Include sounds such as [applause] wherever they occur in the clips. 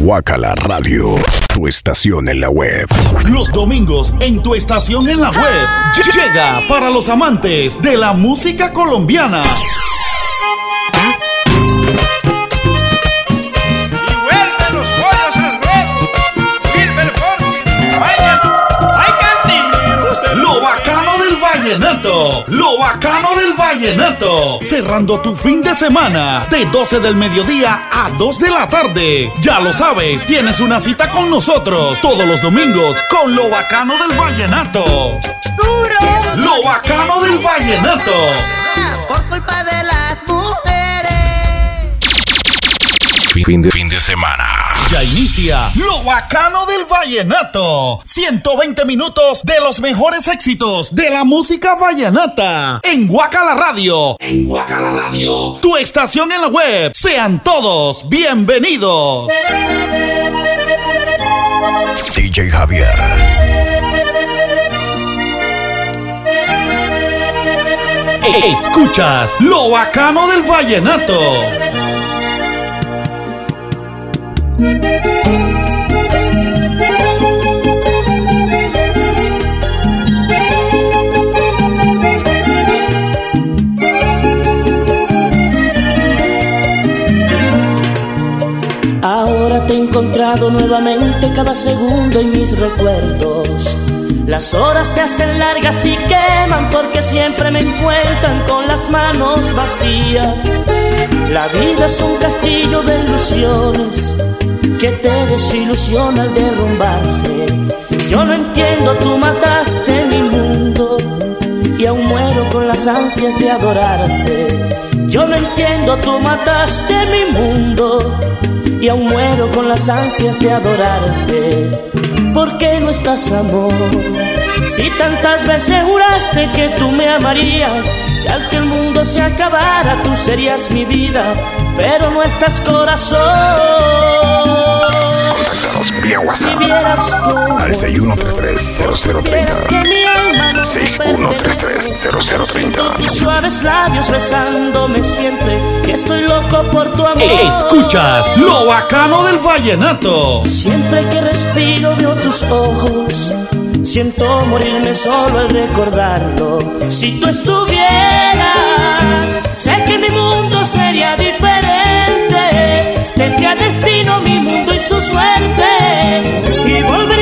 Guacala Radio, tu estación en la web. Los domingos en tu estación en la web. Llega para los amantes de la música colombiana. Vallenato, cerrando tu fin de semana de 12 del mediodía a 2 de la tarde. Ya lo sabes, tienes una cita con nosotros todos los domingos con lo bacano del vallenato. Duro. Lo bacano del vallenato. Por culpa de las Fin de, fin de semana. Ya inicia lo bacano del vallenato. 120 minutos de los mejores éxitos de la música vallenata. En Guacala Radio. En Guacala Radio. Tu estación en la web. Sean todos bienvenidos. DJ Javier. Escuchas lo bacano del vallenato. Ahora te he encontrado nuevamente cada segundo en mis recuerdos. Las horas se hacen largas y queman porque siempre me encuentran con las manos vacías. La vida es un castillo de ilusiones que te desilusiona al derrumbarse. Yo no entiendo, tú mataste mi mundo y aún muero con las ansias de adorarte. Yo no entiendo, tú mataste mi mundo y aún muero con las ansias de adorarte. ¿Por qué no estás, amor? Si tantas veces juraste que tú me amarías, que al que el mundo se acabara tú serías mi vida, pero no estás, corazón. Contáctanos vía Si WhatsApp al 6133-0030. supieras que mi alma no te pertenece. 6133-0030. Tus suaves labios besándome siempre que estoy loco por tu amor. Escuchas lo bacano del vallenato. Siempre que respiro veo tus ojos. Siento morirme solo al recordarlo. Si tú estuvieras, sé que mi mundo sería diferente. Destino mi mundo y su suerte. Y volvería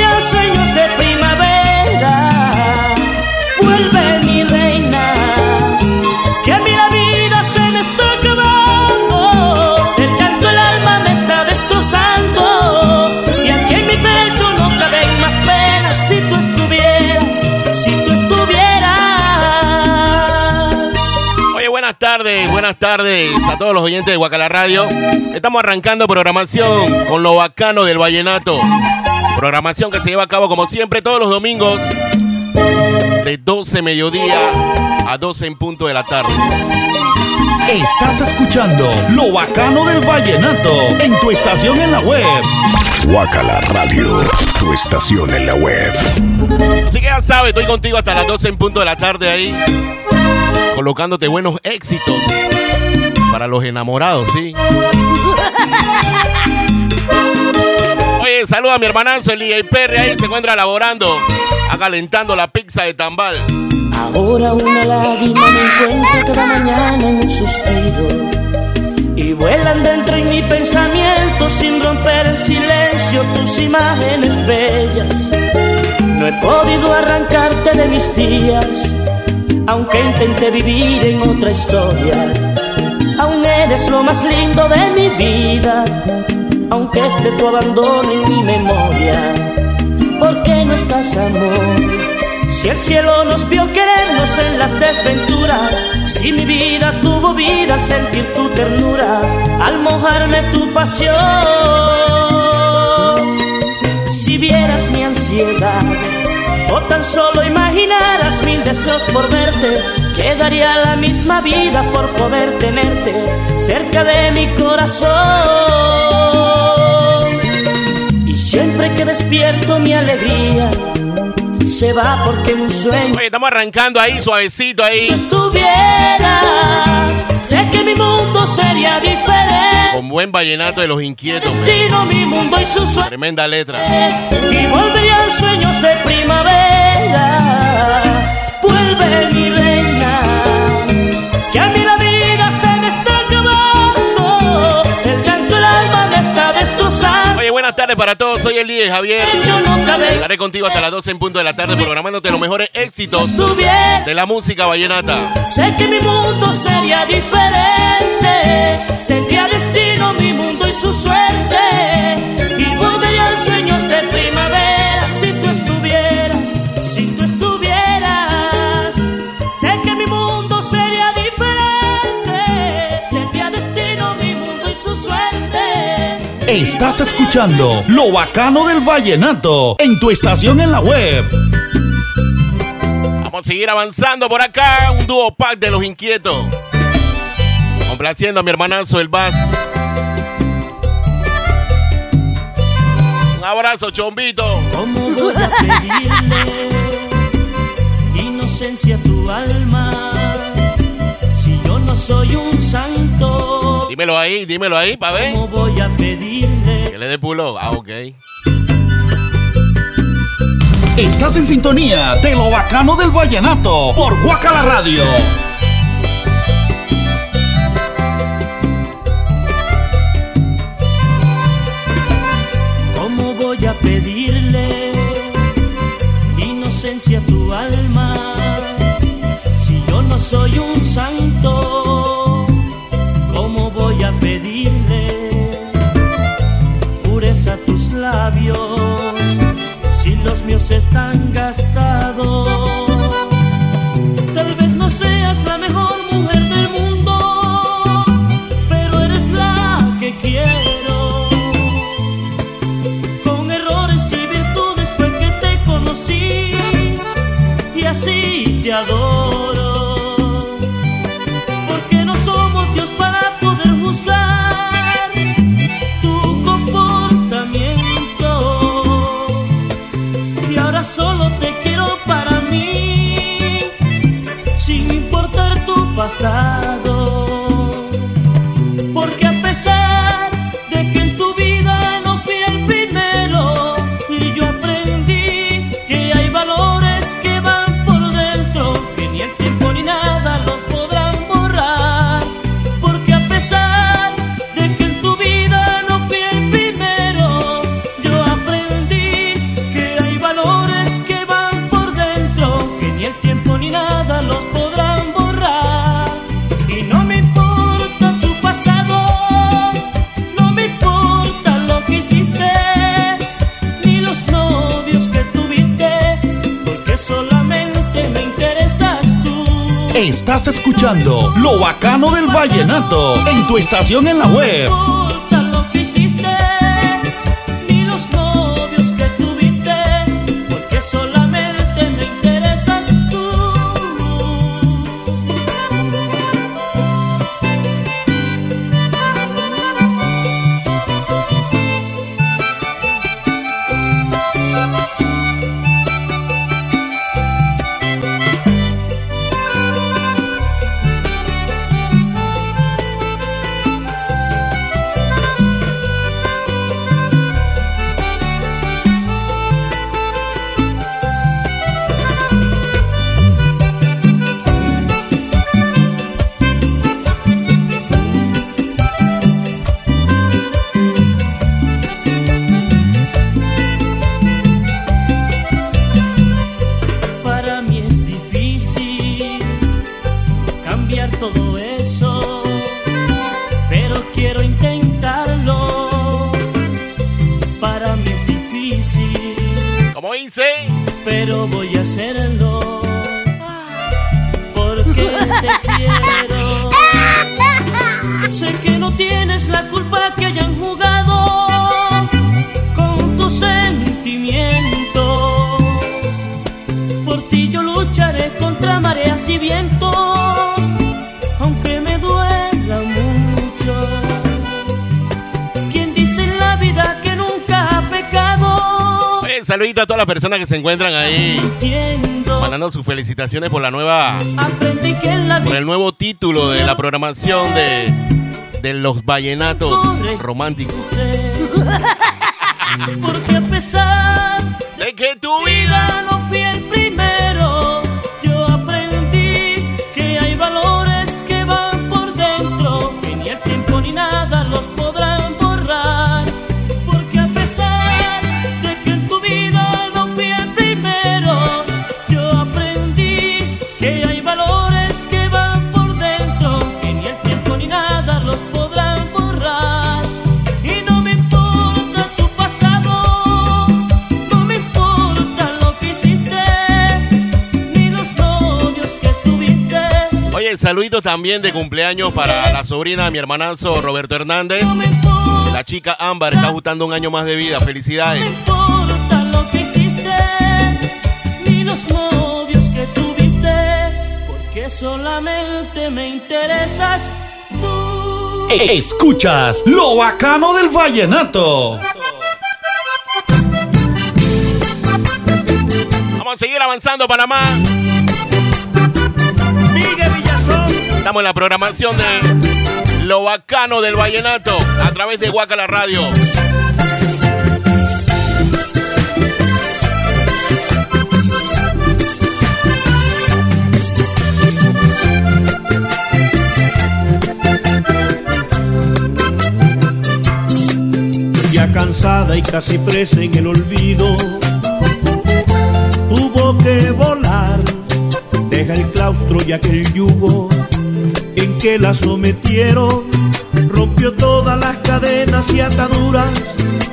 tardes, buenas tardes a todos los oyentes de Guacala Radio. Estamos arrancando programación con lo bacano del vallenato. Programación que se lleva a cabo como siempre todos los domingos de 12 mediodía a 12 en punto de la tarde. Estás escuchando lo bacano del vallenato en tu estación en la web. Guacala Radio, tu estación en la web. Así que ya sabes, estoy contigo hasta las 12 en punto de la tarde ahí, colocándote buenos éxitos para los enamorados, ¿sí? Oye, saluda a mi hermanazo, el DJ Perry, ahí se encuentra elaborando, acalentando la pizza de tambal. Ahora una lágrima me encuentro cada mañana en un suspiro y vuelan dentro en mi pensamiento sin romper el silencio tus imágenes bellas. No he podido arrancarte de mis días, aunque intenté vivir en otra historia. Aún eres lo más lindo de mi vida, aunque esté tu abandono en mi memoria. ¿Por qué no estás, amor? Si el cielo nos vio querernos en las desventuras, si mi vida tuvo vida al sentir tu ternura, al mojarme tu pasión. Si vieras mi ansiedad, o tan solo imaginaras mil deseos por verte, quedaría la misma vida por poder tenerte cerca de mi corazón. Y siempre que despierto mi alegría, se va porque un sueño. Oye, estamos arrancando ahí, suavecito ahí. Si estuvieras, sé que mi mundo sería diferente. Con buen vallenato de los inquietos. man. Destino, mi mundo y su sueño. Tremenda letra. Y volverían sueños de primavera. Vuelve mi tardes para todos. Soy el líder Javier. Estaré contigo hasta las 12 en punto de la tarde programándote los mejores éxitos de la música vallenata. Sé que mi mundo sería diferente. Tendría destino mi mundo y su suerte. Estás escuchando lo bacano del vallenato en tu estación en la web. Vamos a seguir avanzando por acá. Un dúo pack de los inquietos. Complaciendo a mi hermanazo el Bass. Un abrazo, chombito. ¿Cómo voy a pedirle inocencia a tu alma si yo no soy un santo? Dímelo ahí, dímelo ahí, pa' ver. ¿Cómo voy a pedirle? Que le dé pulo. Ah, ok. Estás en sintonía de lo bacano del vallenato por Guacala Radio. ¿Cómo voy a pedirle inocencia a tu alma si yo no soy un santo? Lo bacano del vallenato en tu estación en la web. Saludito a todas las personas que se encuentran ahí. Mandando sus felicitaciones por la nueva. Por el nuevo título de la programación de, de los vallenatos románticos. [laughs] Porque a pesar de que tu saludito también de cumpleaños para la sobrina de mi hermanazo Roberto Hernández. La chica Ámbar está ajustando un año más de vida. Felicidades. solamente me interesas tú. Escuchas lo bacano del vallenato. Vamos a seguir avanzando, Panamá. Estamos en la programación de Lo Bacano del Vallenato a través de Guacala Radio. ya cansada y casi presa en el olvido, tuvo que volar, deja el claustro y aquel yugo en que la sometieron, rompió todas las cadenas y ataduras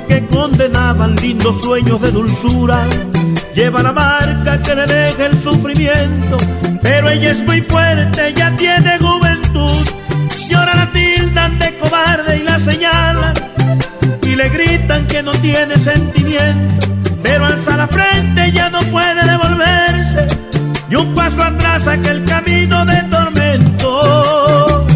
que condenaban lindos sueños de dulzura. Lleva la marca que le deja el sufrimiento, pero ella es muy fuerte, ya tiene juventud. Llora la tildan de cobarde y la señalan y le gritan que no tiene sentimiento, pero alza la frente ya no puede devolverse paso atrás aquel camino de tormento.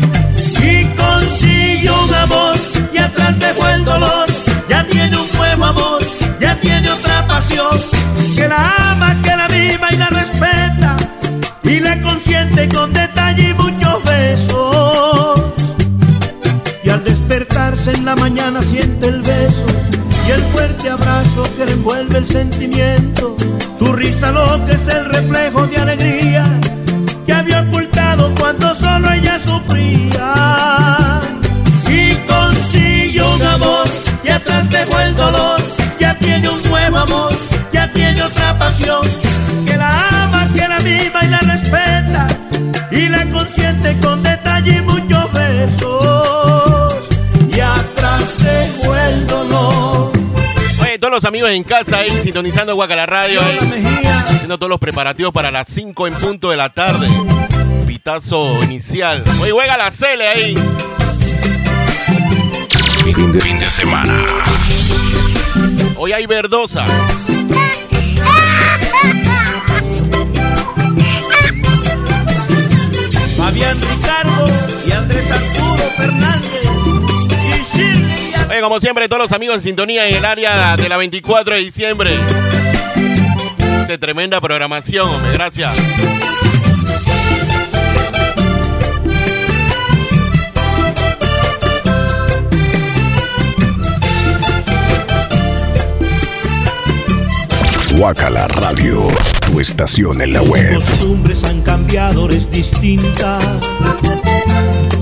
Y consigue un amor y atrás dejó el dolor, ya tiene un nuevo amor, ya tiene otra pasión. Que la ama, que la viva y la respeta. Y la consiente con detalle y muchos besos. Y al despertarse en la mañana siente el abrazo que le envuelve el sentimiento. Su risa lo que es el reflejo de alegría que había ocultado cuando solo ella sufría. Y consigue un amor y atrás dejó el dolor, ya tiene un nuevo amor, ya tiene otra pasión que la ama, que la viva y la respeta y la consiente con detalle y muchos besos los amigos en casa ahí sintonizando Guacala Radio, ahí, haciendo todos los preparativos para las 5 en punto de la tarde. Pitazo inicial. Oye, juega la Cele ahí. Fin de, fin de semana. Hoy hay verdosa. Fabián Ricardo y Andrés Arturo Fernández Oye, como siempre, todos los amigos en sintonía en el área de la 24 de diciembre. Hace tremenda programación, hombre. Gracias. Guacala Radio, tu estación en la web. costumbres han cambiado, es distinta.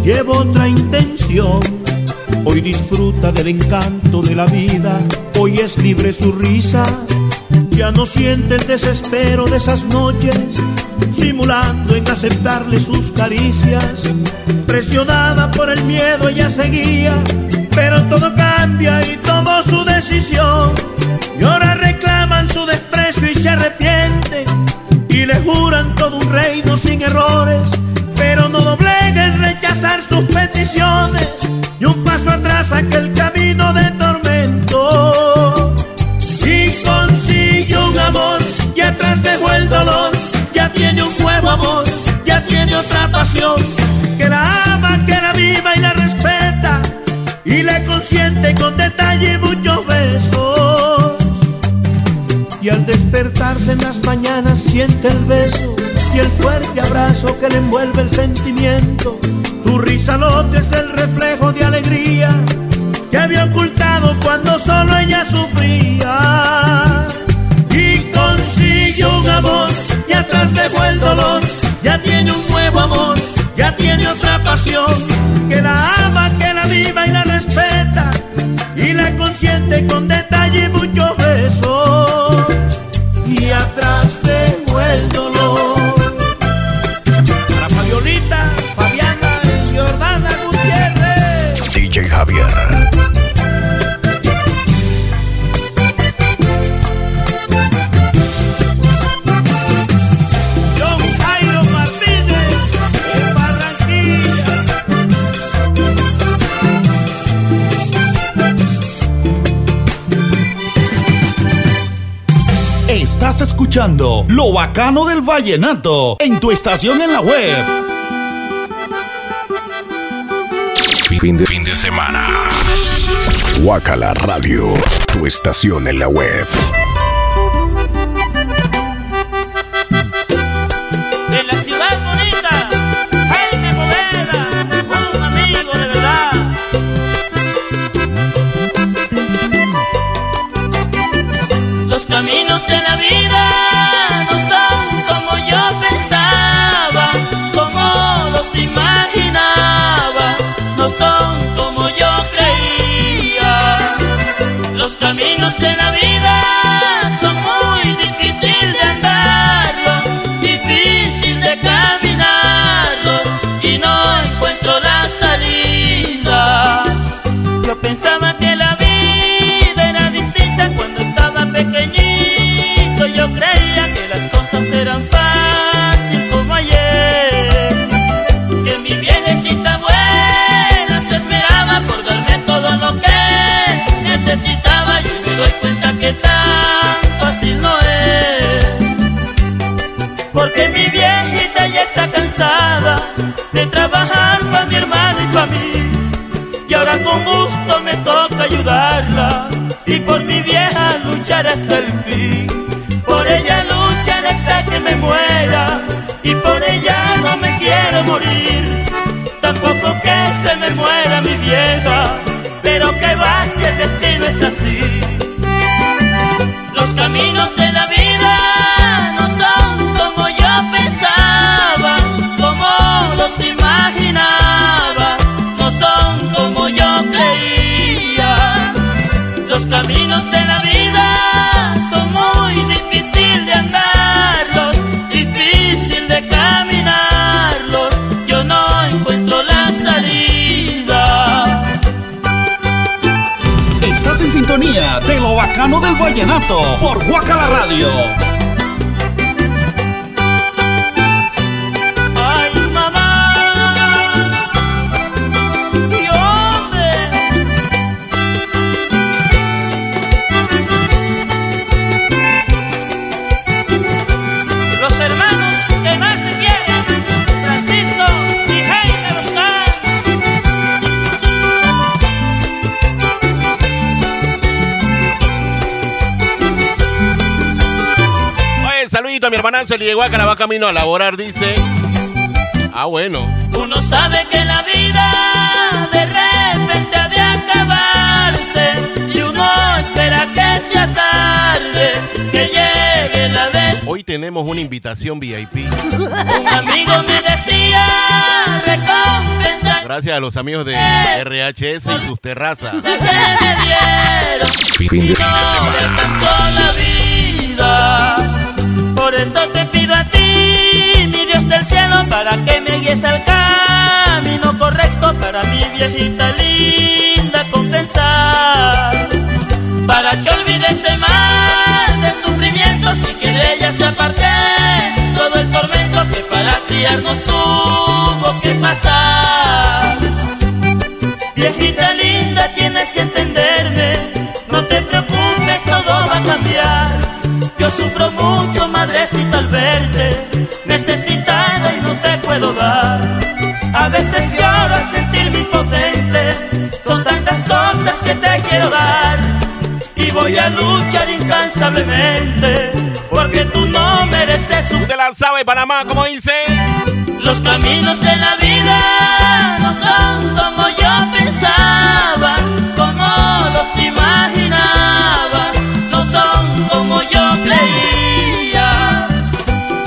Llevo otra intención. Hoy disfruta del encanto de la vida. Hoy es libre su risa. Ya no siente el desespero de esas noches, simulando en aceptarle sus caricias. Presionada por el miedo ella seguía, pero todo cambia y tomó su decisión. Y ahora reclaman su desprecio y se arrepienten y le juran todo un reino sin errores, pero no doblega en rechazar sus peticiones atrás aquel camino de tormento. Y consigue un amor y atrás dejó el dolor, ya tiene un nuevo amor, ya tiene otra pasión. Que la ama, que la viva y la respeta. Y le consiente con detalle y muchos besos. Besarse en las mañanas siente el beso y el fuerte abrazo que le envuelve el sentimiento. Su risa lote es el reflejo de alegría que había ocultado cuando solo ella sufría. Y consiguió un amor y atrás dejó el dolor, ya tiene un nuevo amor, ya tiene otra pasión, que la ama, que la viva y la respeta, y la consiente con detalle y muchos besos. Escuchando Lo Bacano del Vallenato en tu estación en la web. Fin de, fin de semana. Guacala Radio. Tu estación en la web. Caminos de la de trabajar para mi hermano y para mí. Y ahora con gusto me toca ayudarla y por mi vieja luchar hasta el fin. Por ella luchar hasta que me muera y por ella no me quiero morir. Tampoco que se me muera mi vieja, pero que va si el destino es así. Los caminos de Bacano del Vallenato por Guacala Radio. Mi hermana se le llegó acá, la va camino a laborar, dice. Ah, bueno. Uno sabe que la vida de repente ha de acabarse y uno espera que sea tarde, que llegue la vez. Hoy tenemos una invitación VIP. Un amigo me decía recompensa Gracias a los amigos de RHS y sus terrazas. que me dieron Fin de, fin de semana. la vida. Por eso te pido a ti, mi Dios del cielo, para que me guíes al camino correcto para mi viejita linda compensar. Para que olvide ese mal de sufrimientos y que de ella se aparte todo el tormento que para criarnos tuvo que pasar. Viejita linda, tienes que entenderme. No te preocupes, todo va a cambiar. Yo sufro mucho, madrecita, al verte. Necesitada y no te puedo dar. A veces lloro al sentirme impotente. Son tantas cosas que te quiero dar. Y voy a luchar incansablemente porque tú no mereces un... Usted la sabe, Panamá, como dice. Los caminos de la vida no son como yo pensaba,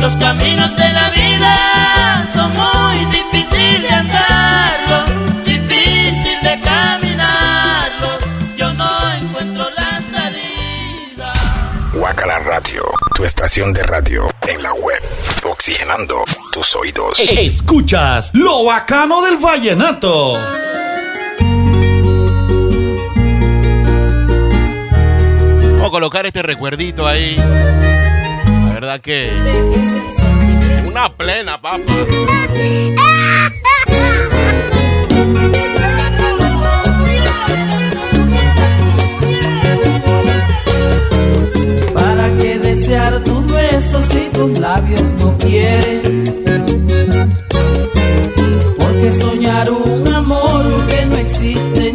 Los caminos de la vida son muy difíciles de andarlos, difícil de caminarlos. Yo no encuentro la salida. Guacala Radio, tu estación de radio en la web, oxigenando tus oídos. Escuchas lo bacano del vallenato. Vamos a colocar este recuerdito ahí. Verdad que. Una plena, papa. ¿Para qué desear tus besos si tus labios no quieren? Porque soñar un amor que no existe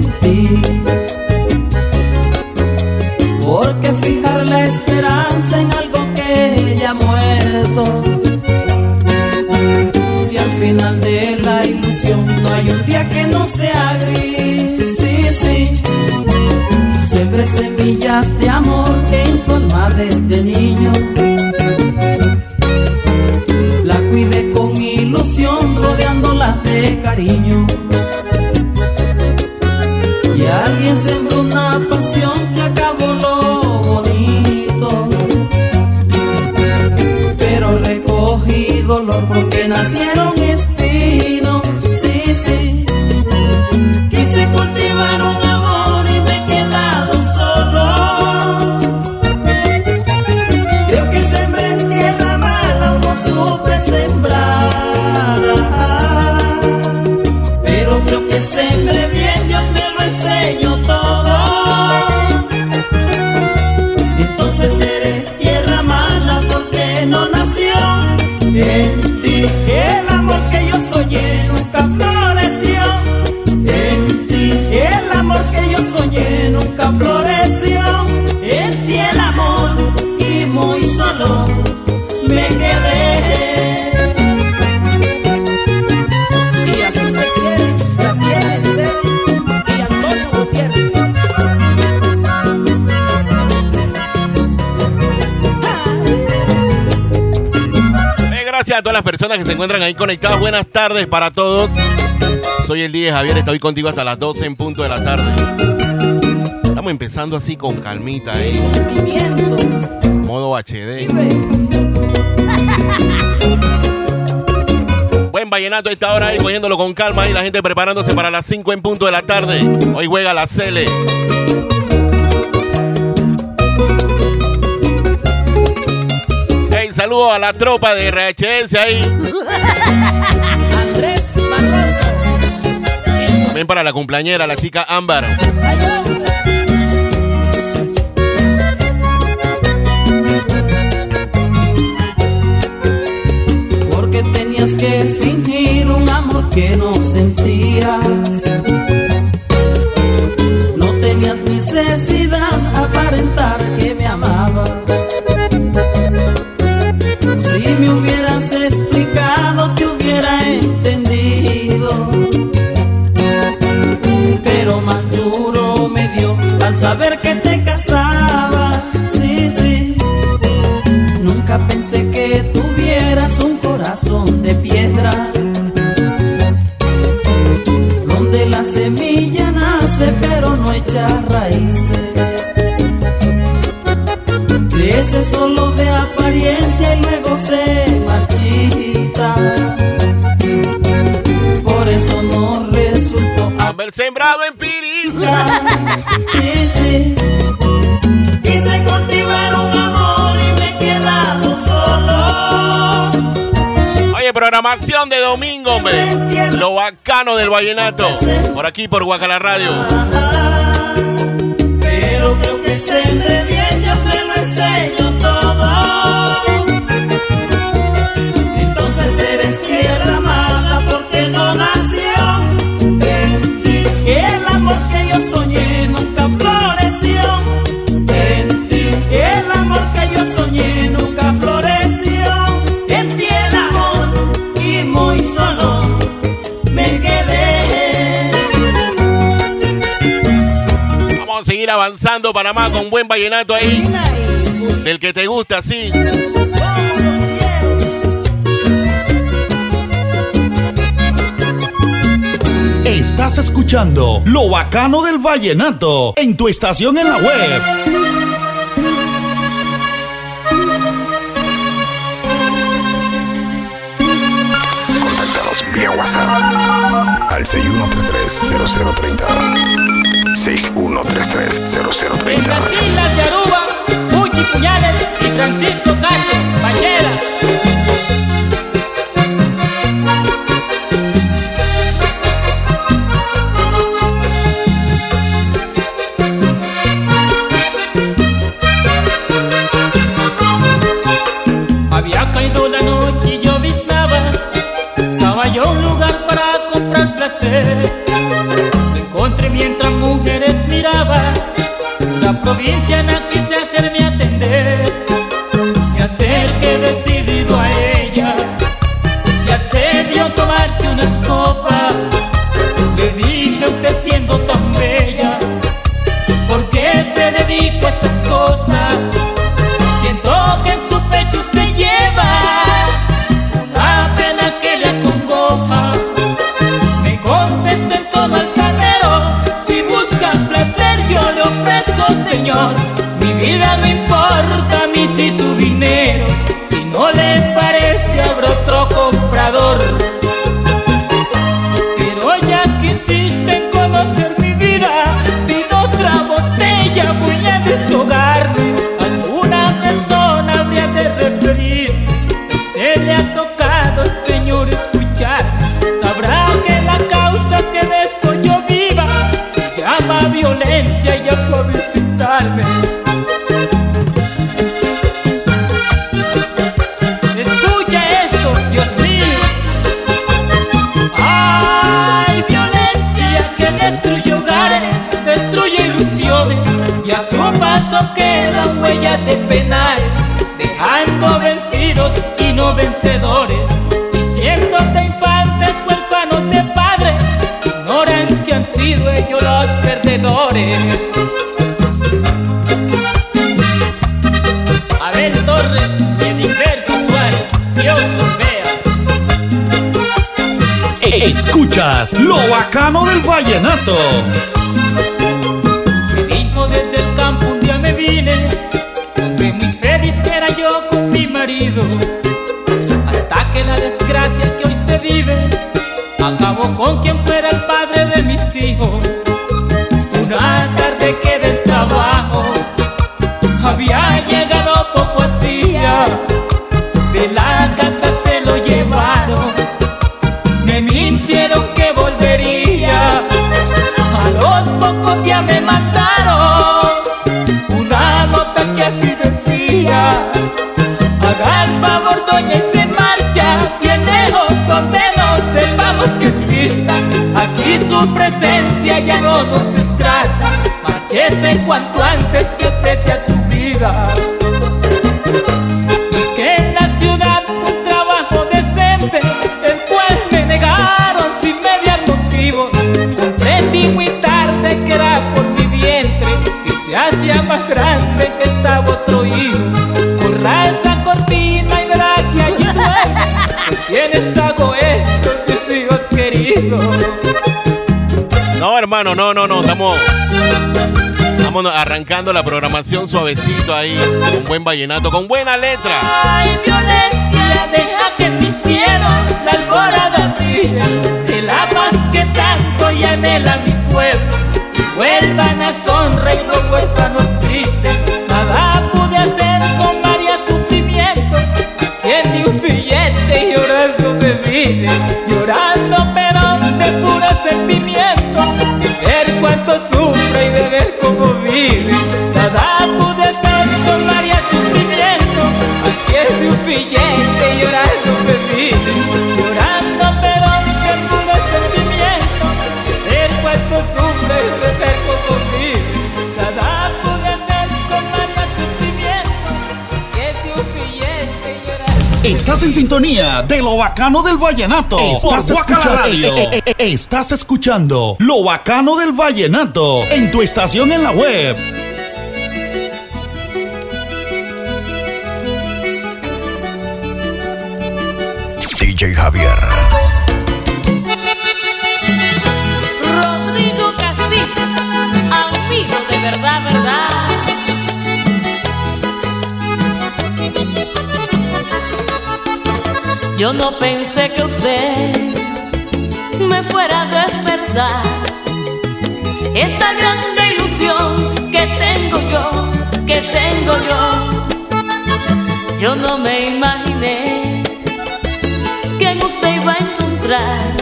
semillas de amor en tu alma desde niño. Las personas que se encuentran ahí conectadas. Buenas tardes para todos. Soy el 10 Javier, estoy contigo hasta las 12 en punto de la tarde. Estamos empezando así con calmita Sentimiento, modo HD. Buen vallenato a esta hora ahí, cogiéndolo con calma y la gente preparándose para las 5 en punto de la tarde. Hoy juega la Cele. Saludo a la tropa de RHS ahí. Andrés Barroso. También para la cumpleañera, la chica Ámbar. Porque tenías que fingir un amor que no del vallenato. Por aquí, por Guacala Radio. seguir avanzando, Panamá, con buen vallenato ahí. Del que te gusta, sí. Estás escuchando Lo Bacano del Vallenato en tu estación en la web. Contáctanos vía WhatsApp al 6133 0030. 6133-0030. Villas, Islas de Aruba, Puyi Puñales y Francisco Castro, Bañera. provincia del vallenato. hermano. No, no, no. Estamos, estamos arrancando la programación suavecito ahí. Con buen vallenato, con buena letra. Ay, violencia, deja que me hicieron la alborada mía. Te la paz que tanto y anhela mi pueblo. Y vuelvan a sonreír los huérfanos tristes. Nada pude hacer con varios sufrimientos. Quien ni un billete y llorando me mire. Estás en sintonía de lo bacano del vallenato. Estás escuchando, estás escuchando lo bacano del vallenato en tu estación en la web. No pensé que usted me fuera a despertar esta grande ilusión que tengo yo, que tengo yo. Yo no me imaginé que en usted iba a encontrar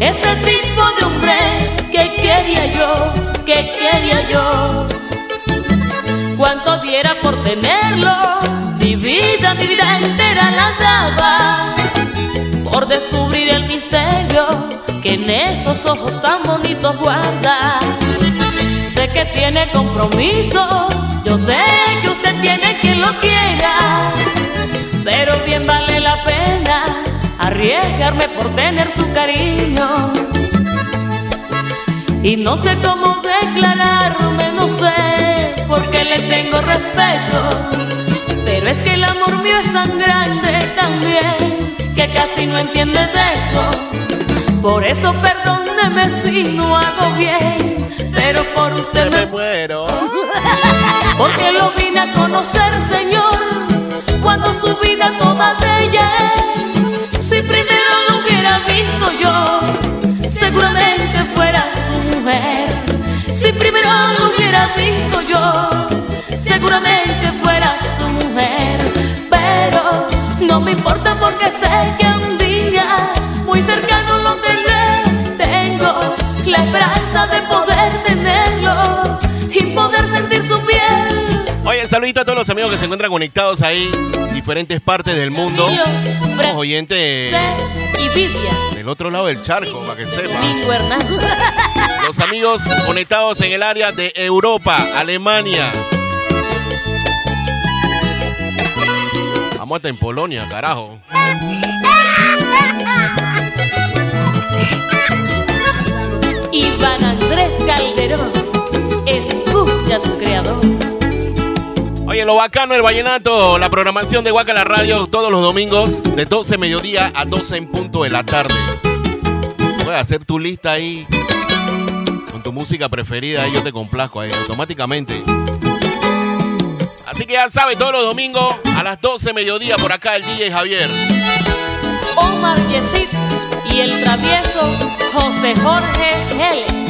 ese tipo de hombre que quería yo, que quería yo. Cuánto diera por tenerlo, mi vida, mi vida entera la daba por descubrir el misterio que en esos ojos tan bonitos guarda. Sé que tiene compromisos, yo sé que usted tiene quien lo quiera, pero bien vale la pena arriesgarme por tener su cariño. Y no sé cómo declararme, no sé, porque le tengo respeto. Pero es que el amor mío es tan grande también, que casi no entiende de eso. Por eso perdóneme si no hago bien, pero por usted me muero. [laughs] porque lo vine a conocer, Señor, cuando su vida toda de ella es. Si primero lo hubiera visto yo, seguramente fuera su mujer. Si primero lo hubiera visto yo, seguramente fuera su mujer. Pero no me importa porque sé que un día muy cercano lo tendré. Tengo la esperanza de poder tenerlo y poder sentir su piel. Oye, saludito a todos los amigos que se encuentran conectados ahí, diferentes partes del mundo. Somos oyentes y del otro lado del charco, para que sepa. [laughs] Los amigos conectados en el área de Europa, Alemania. Vamos hasta en Polonia, carajo. Iván Andrés Calderón, escucha a tu creador. Oye, lo bacano del vallenato, la programación de Huaca la Radio todos los domingos de 12 mediodía a 12 en punto de la tarde. Puedes hacer tu lista ahí con tu música preferida y yo te complazco ahí automáticamente. Así que ya sabes, todos los domingos a las 12 mediodía por acá el DJ Javier. Omar Yesid y el travieso José Jorge Geles.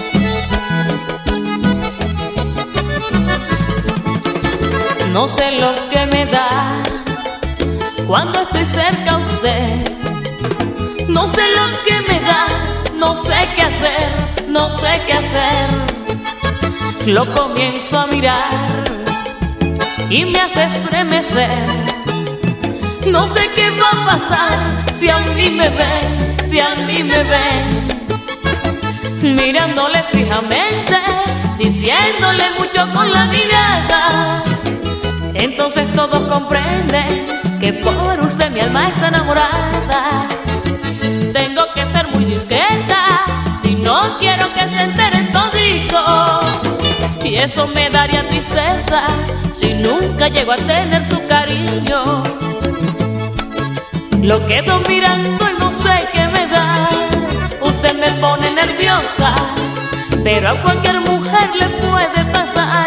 No sé lo que me da cuando estoy cerca a usted. No sé lo que me da, no sé qué hacer, no sé qué hacer. Lo comienzo a mirar y me hace estremecer. No sé qué va a pasar si a mí me ven, si a mí me ven. Mirándole fijamente, diciéndole mucho con la mirada. Entonces todos comprenden que por usted mi alma está enamorada. Tengo que ser muy discreta si no quiero que se enteren toditos. Y eso me daría tristeza si nunca llego a tener su cariño. Lo quedo mirando y no sé qué me da. Usted me pone nerviosa, pero a cualquier mujer le puede pasar.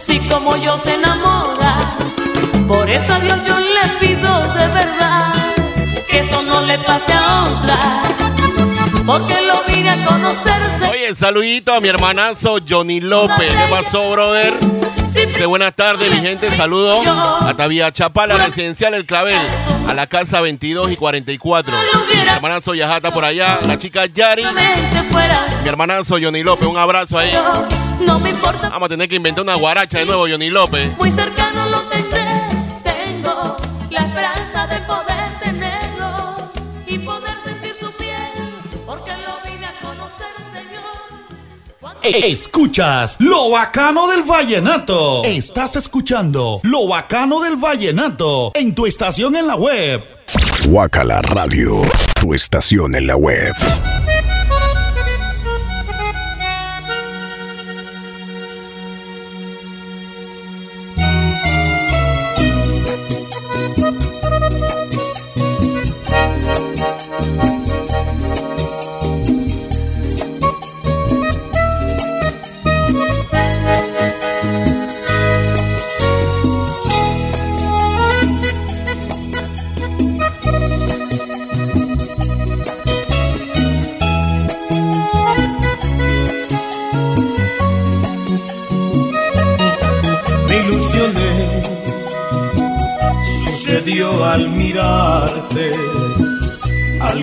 Si como yo se enamora, por eso a Dios yo le pido de verdad que esto no le pase a otra. Porque lo vine a conocerse. Oye, saludito a mi hermanazo Johnny López. ¿Qué pasó, brother? Dice buenas tardes, mi gente. Saludo a Tavía Chapala, residencial El Clavel, a la casa 22 y 44. Mi hermanazo Yajata por allá, la chica Yari. Mi hermanazo Johnny López, un abrazo ahí. Vamos a tener que inventar una guaracha de nuevo, Johnny López. Muy cercano lo Escuchas lo bacano del vallenato. Estás escuchando lo bacano del vallenato en tu estación en la web. Guacala Radio, tu estación en la web.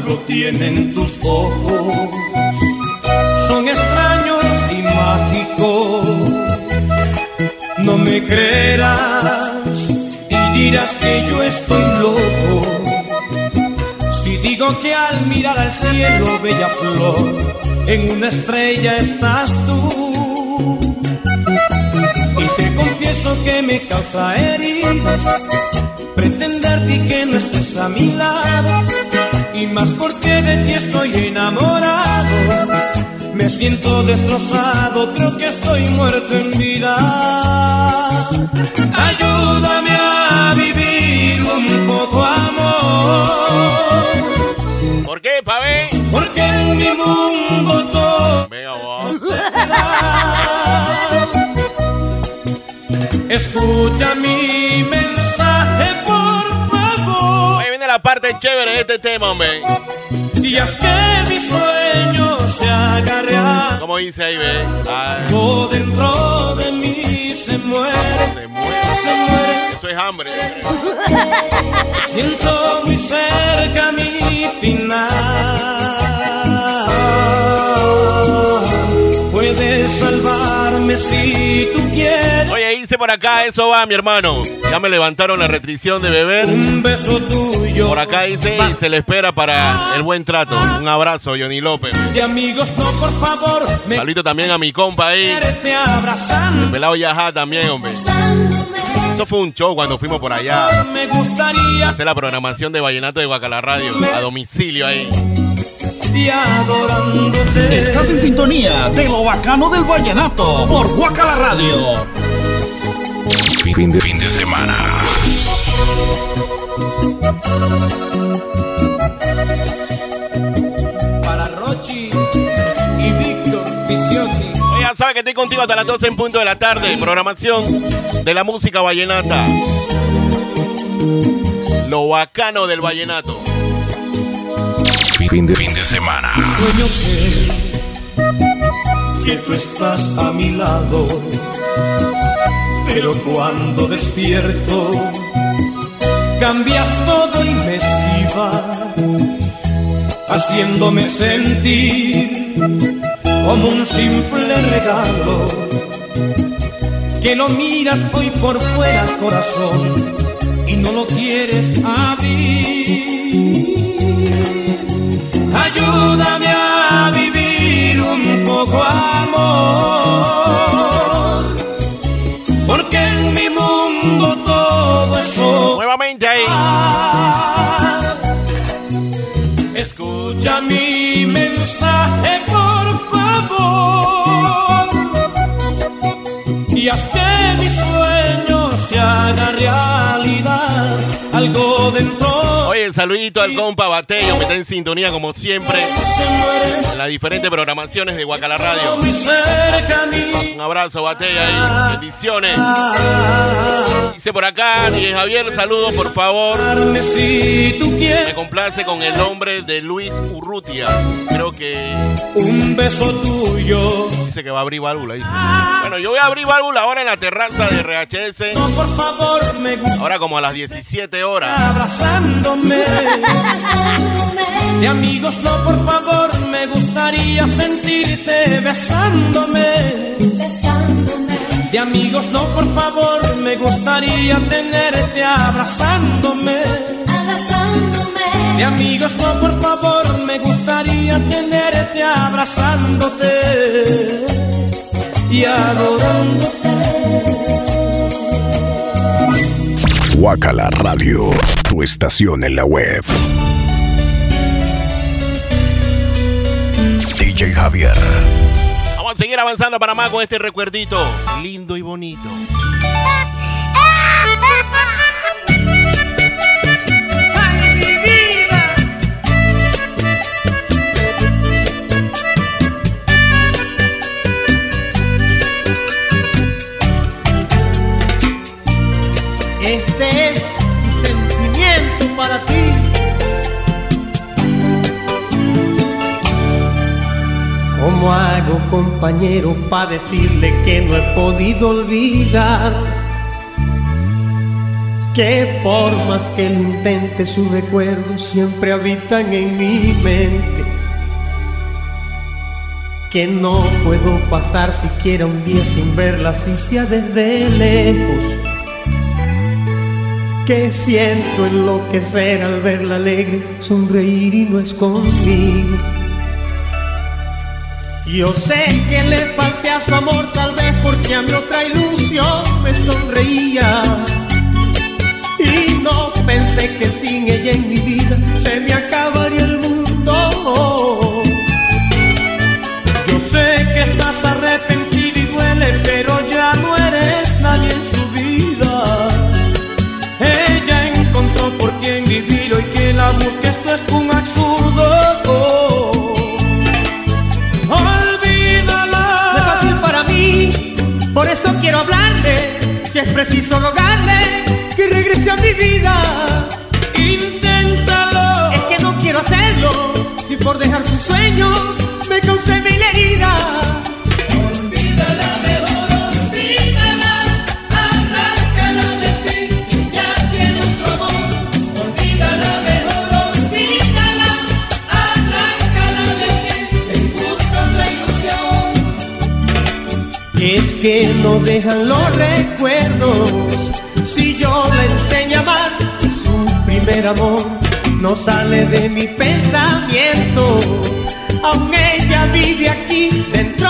Algo tienen tus ojos, son extraños y mágicos, no me creerás y dirás que yo estoy loco, si digo que al mirar al cielo, bella flor, en una estrella estás tú. Y te confieso que me causa heridas pretenderte que no estés a mi lado. Y más porque de ti estoy enamorado. Me siento destrozado, creo que estoy muerto en vida. Ayúdame a vivir un poco amor. ¿Por qué, Pavé? Porque en mi mundo todo Venga. Escucha mi chévere este tema, hombre. Y es que mi sueño se agarre Como dice ahí, ve. Algo dentro de mí se muere, se muere. se muere. Eso es hambre. Siento acá, eso va, mi hermano. Ya me levantaron la restricción de beber. Un beso tuyo. Por acá dice y se le espera para el buen trato. Un abrazo, Johnny López. De amigos, no, por favor. Me Saludito también a mi compa ahí. abrazando. Pelado Yaja también, hombre. Eso fue un show cuando fuimos por allá. Me gustaría Hacer la programación de Vallenato de Guacala Radio. A domicilio ahí. y adorándote. Estás en sintonía de lo bacano del vallenato por Guacala Radio. Fin de, fin de semana. Para Rochi y Víctor Viciotti. Ya sabes que estoy contigo hasta las 12 en punto de la tarde. Programación de la música vallenata. Lo bacano del vallenato. Fin de, fin de semana. Sueño que, que tú estás a mi lado. Pero cuando despierto, cambias todo y me esquivas, haciéndome sentir como un simple regalo. Que lo miras hoy por fuera, corazón, y no lo quieres abrir. Ayúdame a vivir un poco amor, en mi mundo todo es Nuevamente ahí. Escucha mi mensaje, por favor, y haz que mi sueño se haga realidad. Algo dentro Oye, saludito al compa Bateo, que está en sintonía como siempre en las diferentes programaciones de Guacala Radio. Un abrazo, Batella, ahí. Bendiciones. Dice por acá, y Javier, saludos, por favor. Me complace con el nombre de Luis Urrutia. Creo que un beso tuyo. dice que va a abrir válvula, dice. Bueno, yo voy a abrir válvula ahora en la terraza de RHS. No, por favor, me gusta Ahora como a las 17 horas. abrazándome. De amigos, no, por favor, me gustaría sentirte besándome. De amigos, no, por favor, me gustaría tenerte abrazándome. De amigos, no, por favor, me gustaría tenerte abrazándote. y adorándote. Guacala Radio, tu estación en la web. DJ Javier. Vamos a seguir avanzando para más con este recuerdito lindo y bonito. Compañero, para decirle que no he podido olvidar? Que por más que lo intente, sus recuerdos siempre habitan en mi mente. Que no puedo pasar siquiera un día sin verla, si sea desde lejos que siento enloquecer al verla alegre, sonreír y no es conmigo. Yo sé que le falté a su amor tal vez porque a mi otra ilusión me sonreía. Y no pensé que sin ella en mi vida se me acabaría el mundo. Yo sé que estás arrepentido y duele, pero ya no eres nadie en su vida. Ella encontró por quien vivir hoy que la busque, esto es un preciso rogarle que regrese a mi vida. Inténtalo. Es que no quiero hacerlo. Si por dejar sus sueños me causé mil heridas. Olvídala, mejor olvídala. Arráncala de amor no sale de mi pensamiento. Aún ella vive aquí dentro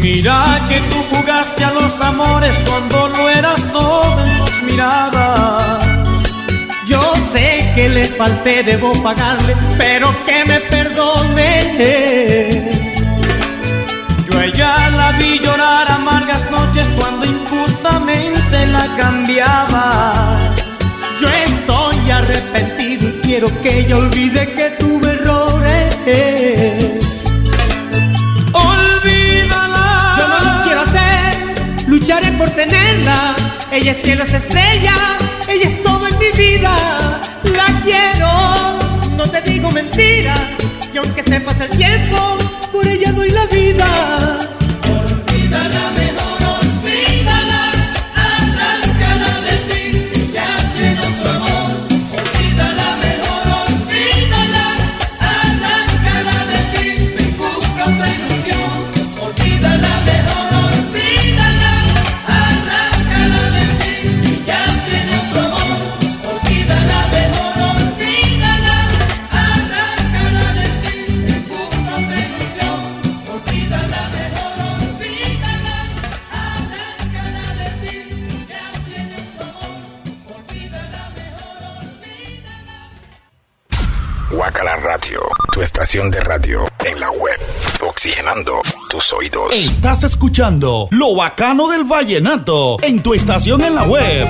Mira que tú jugaste a los amores cuando no eras todo en sus miradas. Yo sé que le falté, debo pagarle, pero que me perdone. Yo ella la vi llorar amargas noches cuando injustamente la cambiaba. Yo estoy arrepentido y quiero que ella olvide que tuve errores. Por tenerla. Ella es cielo, es estrella, ella es todo en mi vida. La quiero, no te digo mentira. Y aunque se pase el tiempo, por ella doy la vida. Estación de radio en la web, oxigenando tus oídos. Estás escuchando Lo Bacano del Vallenato en tu estación en la web.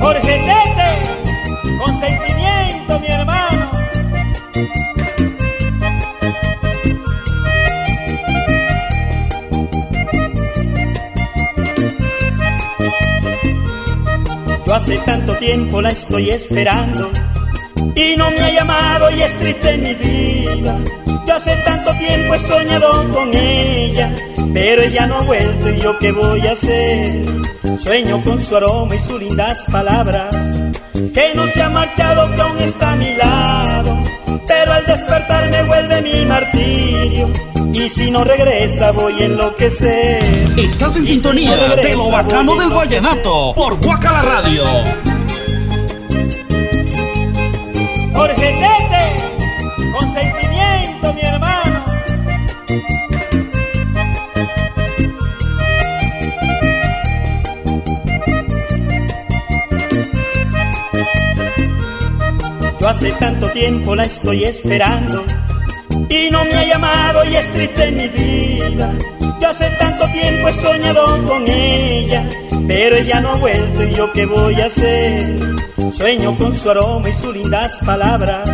Jorge Tete, con sentimiento, mi hermano. Yo hace tanto tiempo la estoy esperando y no me ha llamado y es triste mi vida. Yo hace tanto tiempo he soñado con ella, pero ella no ha vuelto y yo qué voy a hacer. Sueño con su aroma y sus lindas palabras, que no se ha marchado, que aún está a mi lado. Pero al despertar me vuelve mi martirio, y si no regresa voy a enloquecer. Estás en Y si sintonía de Lo Bacano del. Vallenato por Guacala Radio. Jorge Tete, con mi hermano. Yo hace tanto tiempo la estoy esperando y no me ha llamado y es triste mi vida. Yo hace tanto tiempo he soñado con ella, pero ella no ha vuelto y yo qué voy a hacer. Sueño con su aroma y sus lindas palabras,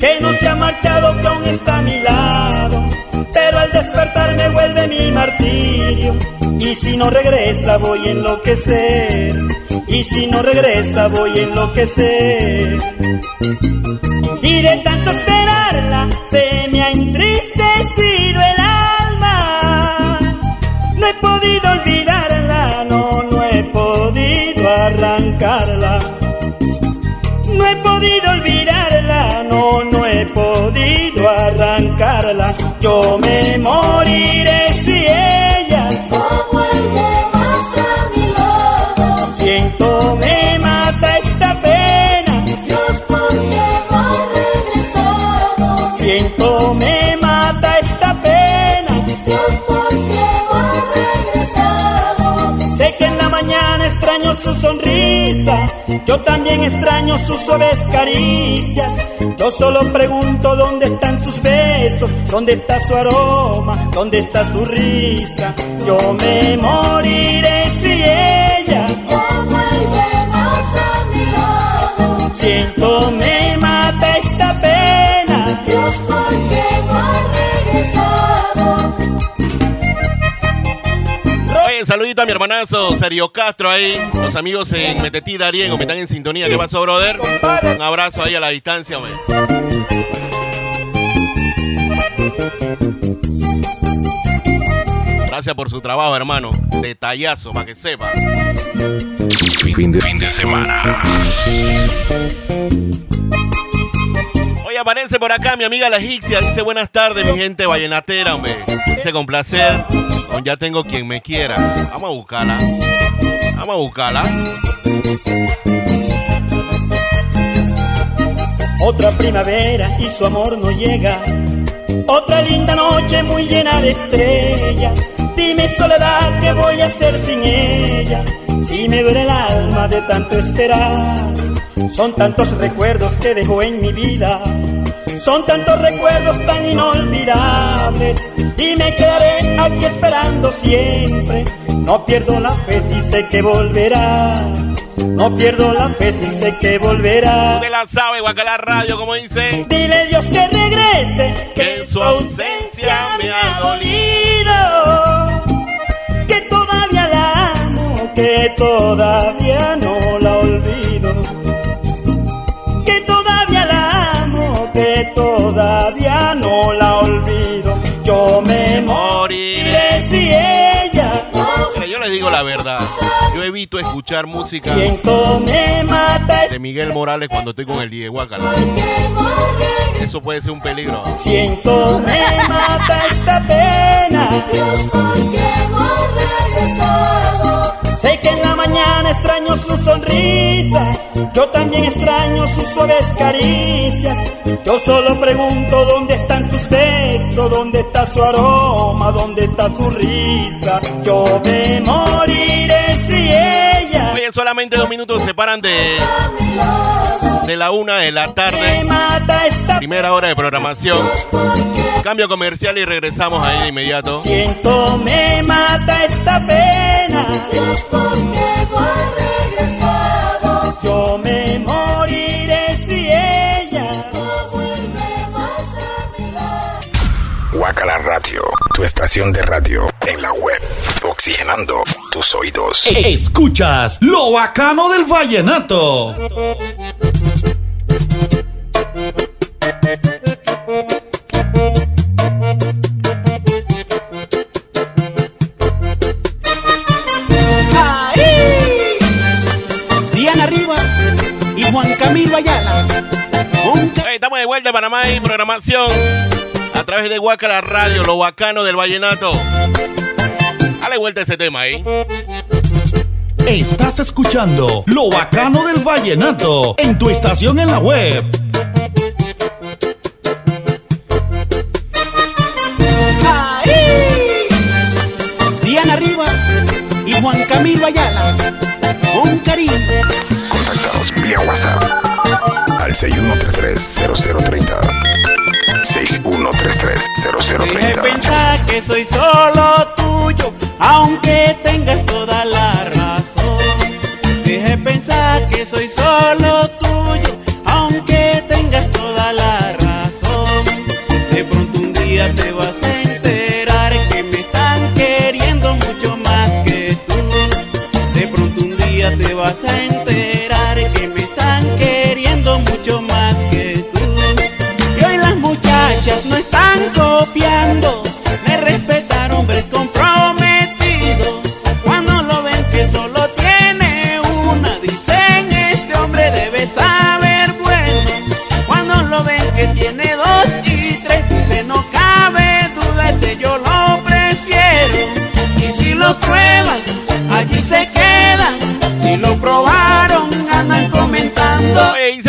que no se ha marchado, que aún está a mi lado. Pero al despertar me vuelve mi martirio, y si no regresa voy a enloquecer. Y si no regresa voy a enloquecer. Y de tanto esperarla se me ha entristecido el arrancarla. Yo me moriré si ella no vuelve más a mi lado. Siento me mata esta pena. Dios, ¿por qué regresado? Siento me mata esta pena. Dios, ¿por qué regresado? Sé que en la mañana extraño su sonrisa, yo también extraño sus suaves caricias. Yo solo pregunto dónde están sus besos, dónde está su aroma, dónde está su risa. Yo me moriré si ella no vuelve más a mi lado. Siento me Mi hermanazo Sergio Castro ahí. Los amigos en Metetí Darien, me están en sintonía. ¿Qué pasó, brother? Un abrazo ahí a la distancia, hombre. Gracias por su trabajo, hermano. Detallazo, para que sepa. Fin de, fin de semana. Oye, aparece por acá mi amiga la egipcia. Dice buenas tardes, mi gente vallenatera, hombre. Dice con placer. Ya tengo quien me quiera. Vamos a buscarla. Vamos a buscarla. Otra primavera y su amor no llega. Otra linda noche muy llena de estrellas. Dime soledad, ¿qué voy a hacer sin ella? Si me duele el alma de tanto esperar. Son tantos recuerdos que dejó en mi vida. Son tantos recuerdos tan inolvidables. Y me quedaré aquí esperando siempre. No pierdo la fe si sé que volverá. No pierdo la fe si sé que volverá. Usted la sabe, Guacala Radio, como dice. Dile a Dios que regrese, Que en su ausencia me ha dolido. Que todavía la amo, que todavía no no la olvido. Yo me moriré si ella Mira, yo les digo la verdad. Yo evito escuchar música de Miguel Morales cuando estoy con el Diego Guacala. Eso puede ser un peligro. Siento me mata esta pena. Sé que en la mañana extraño su sonrisa, yo también extraño sus suaves caricias. Yo solo pregunto dónde están sus besos, dónde está su aroma, dónde está su risa. Yo me moriré si ella Oye, solamente dos minutos separan de de la una de la tarde. Primera hora de programación. Cambio comercial y regresamos ahí de inmediato. Siento me mata esta pena. Yo Guacala Radio, tu estación de radio en la web, oxigenando tus oídos. Escuchas lo bacano del vallenato. ¡Ahí! Diana Rivas y Juan Camilo Ayala. Hey, estamos de vuelta en Panamá y programación a través de Guacala Radio, lo bacano del vallenato. Dale vuelta a ese tema ahí. Estás escuchando lo bacano del vallenato en tu estación en la web. ¡Ahí! Diana Rivas y Juan Camilo Ayala. Un cariño. Contáctanos vía WhatsApp al 6133-0030. Deje 6133-0030. pensar que soy solo tuyo, aunque tengas toda la razón. Deje pensar que soy solo tuyo,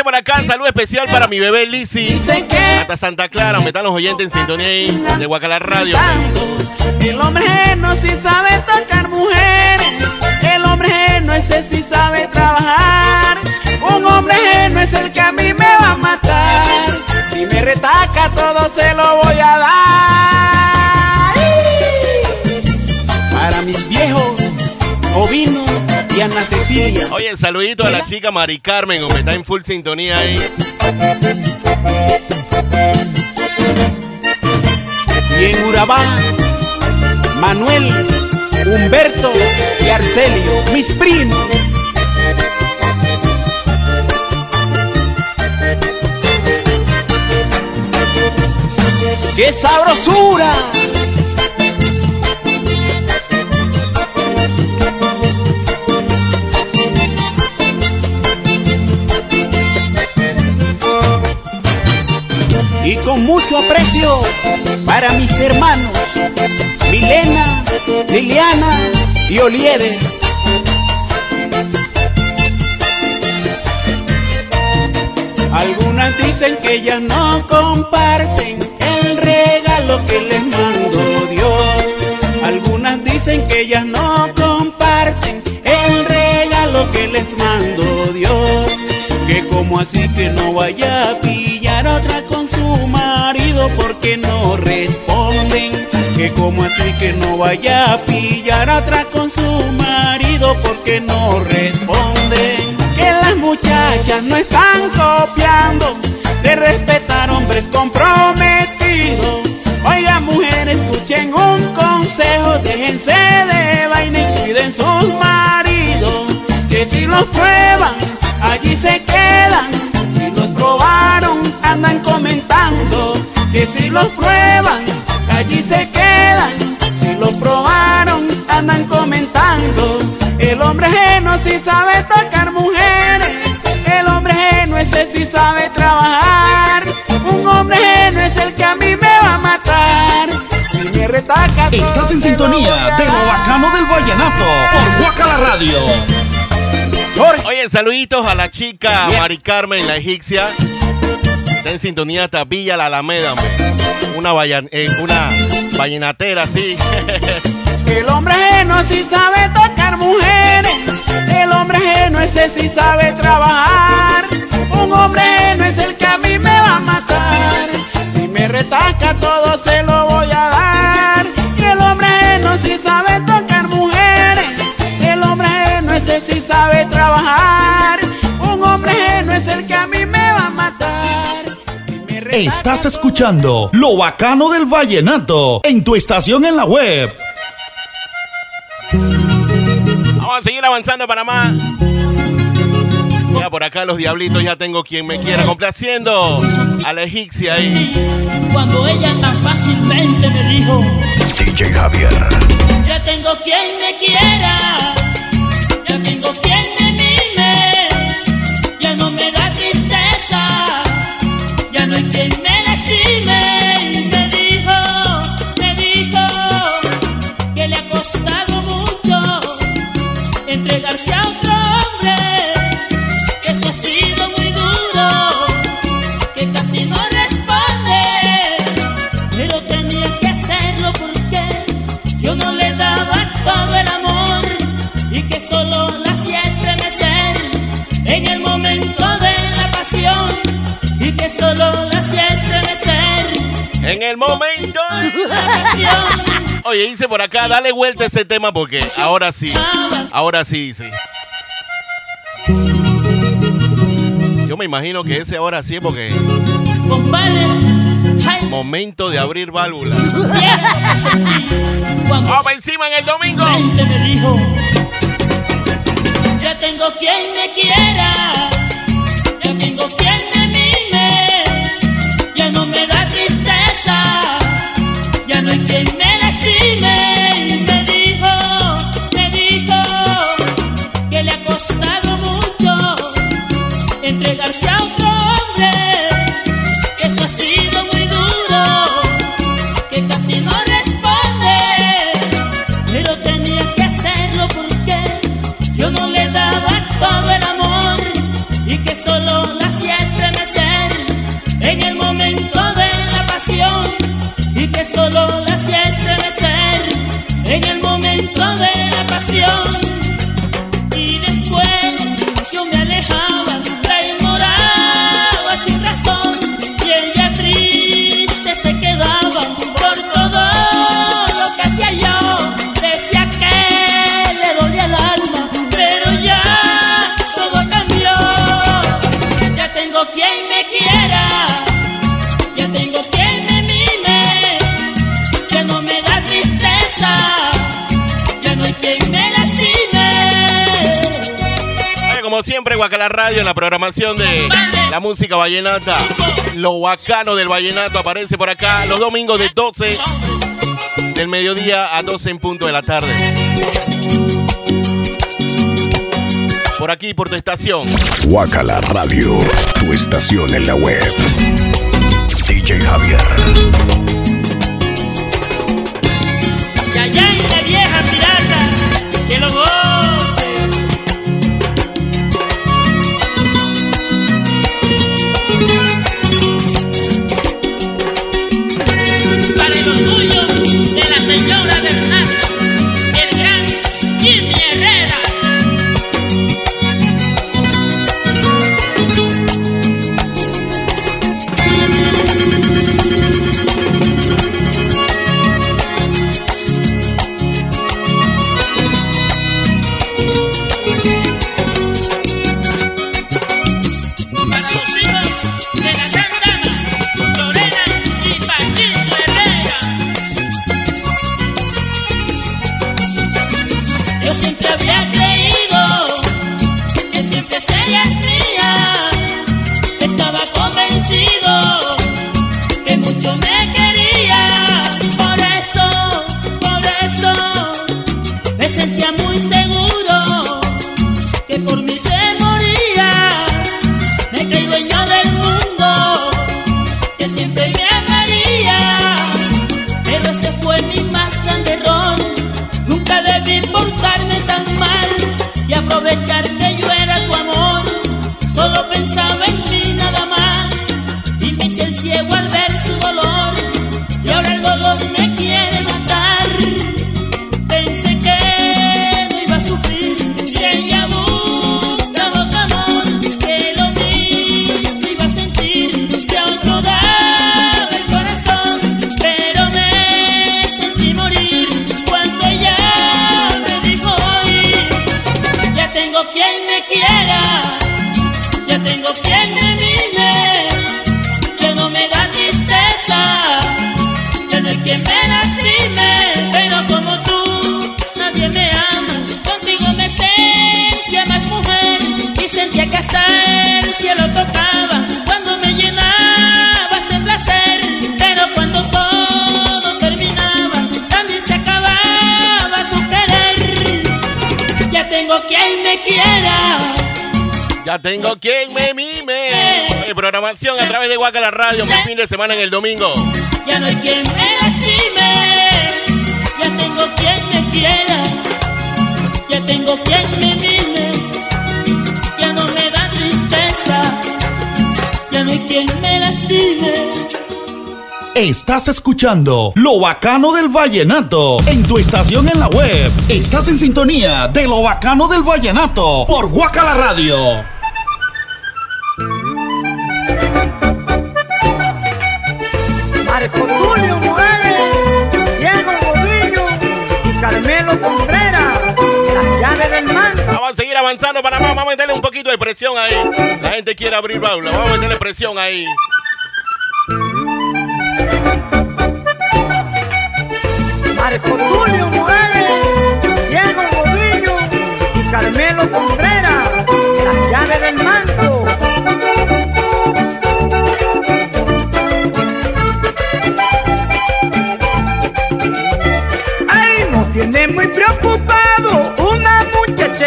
por acá salud especial para mi bebé Lizzy. Hasta Santa Clara, me están los oyentes en sintonía ahí de Guacala Radio. El hombre no si sabe tocar mujeres. El hombre no ese si sabe trabajar. Un hombre no es el que a mí me va a matar. Si me retaca todo se lo voy a dar. Y Ana Cecilia. Oye, saludito a la chica Mari Carmen, hombre, está en full sintonía ahí. Y en Urabá, Manuel, Humberto y Arcelio, mis primos. ¡Qué sabrosura! Y con mucho aprecio para mis hermanos Milena, Liliana y Olieve. Algunas dicen que ellas no comparten el regalo que les mandó Dios. Algunas dicen que ellas no comparten el regalo que les mandó Dios. Que como así que no vaya a pillar marido porque no responden. Que como así que no vaya a pillar otra con su marido porque no responden. Que las muchachas no están copiando de respetar hombres comprometidos. Oiga mujeres, escuchen un consejo, déjense de vaina y cuiden sus maridos. Que si los prueban, allí se quedan. Que si los prueban, allí se quedan. Si los probaron, andan comentando. El hombre ajeno sí sabe tocar mujeres. El hombre ajeno ese sí sabe trabajar. Un hombre ajeno es el que a mí me va a matar. Si me retaca. Estás en lo sintonía de lo bacano del vallenato por Guacala Radio. Oye, saluditos a la chica Mari Carmen, la egipcia. Está en sintonía hasta Villa La Alameda. Una, vallan, eh, una vallenatera sí. [laughs] El hombre ajeno sí sabe tocar mujeres. El hombre ajeno ese sí sabe trabajar. Un hombre ajeno es el que a mí me va a matar. Si me retaca todo se lo voy Estás escuchando Lo Bacano del Vallenato en tu estación en la web. Vamos a seguir avanzando, Panamá. Ya por acá los diablitos, ya tengo quien me quiera complaciendo a la egipcia ahí. Cuando ella tan fácilmente me dijo: Javier. Ya tengo quien me quiera. Ya tengo quien En el momento de la. Oye, dice por acá, dale vuelta a ese tema porque ahora sí. Ahora sí, sí. Yo me imagino que ese ahora sí es porque. Momento de abrir válvulas. Vamos encima en el domingo. Yo tengo quien me quiera. Y me lastiméis, me dijo, me dijo, que le ha costado mucho entregarse a otro hombre. en la programación de la música vallenata. Lo bacano del vallenato aparece por acá los domingos de 12 del mediodía a 12 en punto de la tarde. Por aquí, por tu estación. Guacala Radio, tu estación en la web. DJ Javier. Tengo quien me mime. Programación a través de Guacala Radio, mi fin de semana en el domingo. Ya no hay quien me lastime. Ya tengo quien me quiera. Ya tengo quien me mime. Ya no me da tristeza. Ya no hay quien me lastime. Estás escuchando Lo Bacano del Vallenato en tu estación en la web. Estás en sintonía de Lo Bacano del Vallenato por Guacala Radio. Carmelo Contreras, las llaves del mar. Vamos a seguir avanzando para más. Vamos a meterle un poquito de presión ahí. La gente quiere abrir baula. Vamos a meterle presión ahí. Marco Tulio Morales, Diego Rodillo y Carmelo Contreras,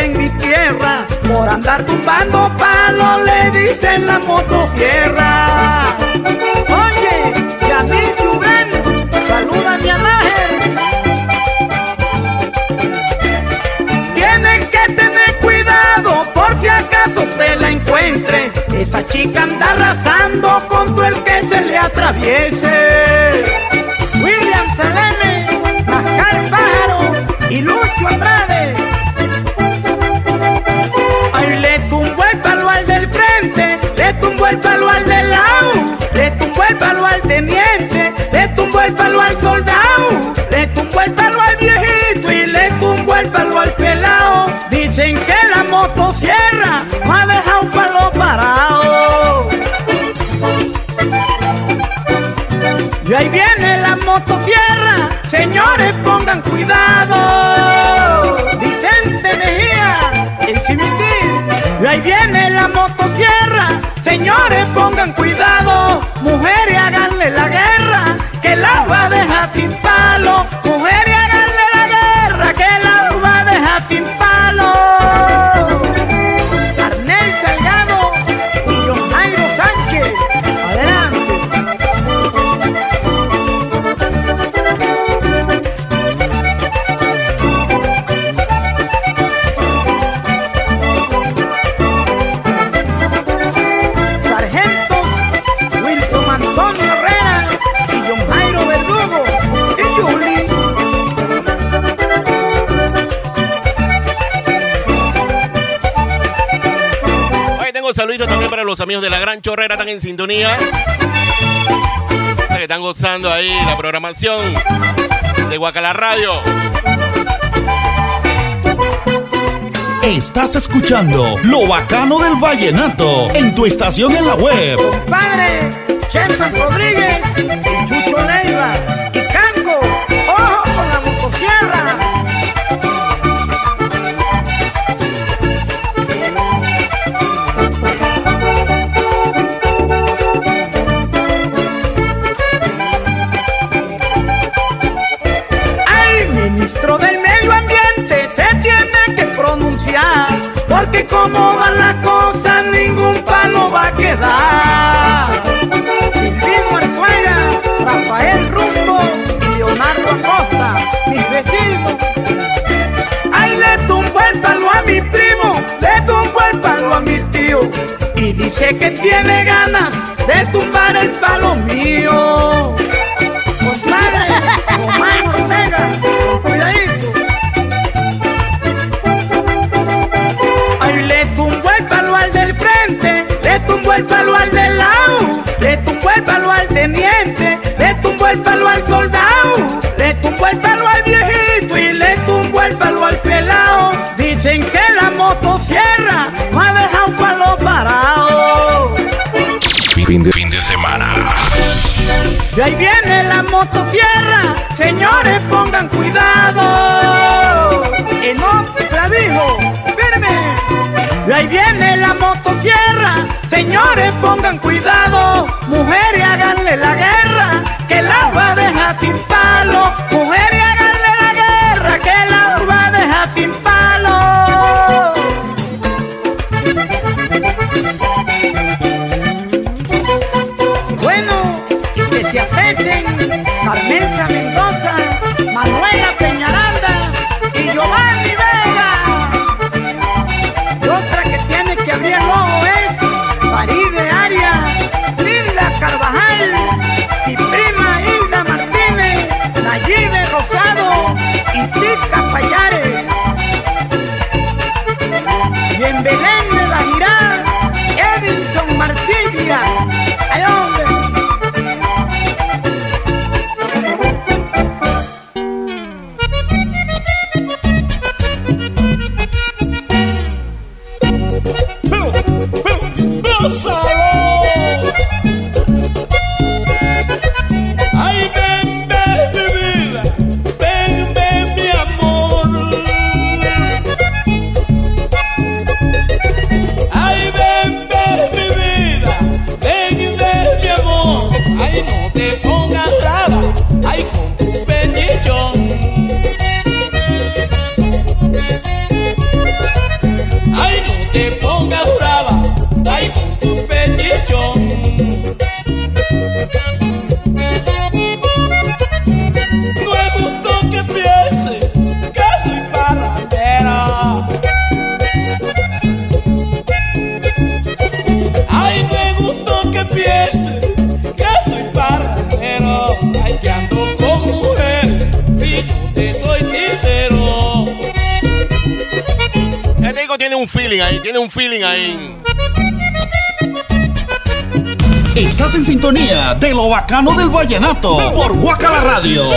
en mi tierra. Por andar tumbando palos le dicen la motosierra. Oye, Yamil Chubén, saluda a mi Anájer. Tienes que tener cuidado por si acaso se la encuentre. Esa chica anda arrasando con todo el que se le atraviese. William Selene, Mascar Pájaro y Lucho Andrade. Ay, le tumbó el palo al del frente, le tumbó el palo al del lado, le tumbó el palo al teniente, le tumbó el palo al soldado, le tumbó el palo al viejito y le tumbó el palo al pelado. Dicen que la motosierra no ha dejado un palo parado. Y ahí viene la motosierra, señores pongan cuidado. Ahí viene la motosierra, señores pongan cuidado. Los amigos de la Gran Chorrera, están en sintonía. Sé que están gozando ahí la programación de Guacala Radio. Estás escuchando Lo Bacano del Vallenato en tu estación en la web. Padre Chema Rodríguez y Chucho Leiva porque como van las cosas, ningún palo va a quedar. Silvino Rafael Rumbo y Leonardo Acosta, mis vecinos. Ay, le tumbó el palo a mi primo, le tumbó el palo a mi tío. Y dice que tiene ganas de tumbar el palo mío. El palo al del lado, le tumbó el palo al teniente, le tumbó el palo al soldado, le tumbó el palo al viejito y le tumbó el palo al pelado. Dicen que la motosierra no ha dejado palo parado. Fin de, fin de semana. De ahí viene la motosierra, señores pongan cuidado. Señores pongan cuidado. un feeling ahí, tiene un feeling ahí. Estás en sintonía de lo bacano del vallenato por Guacala Radio.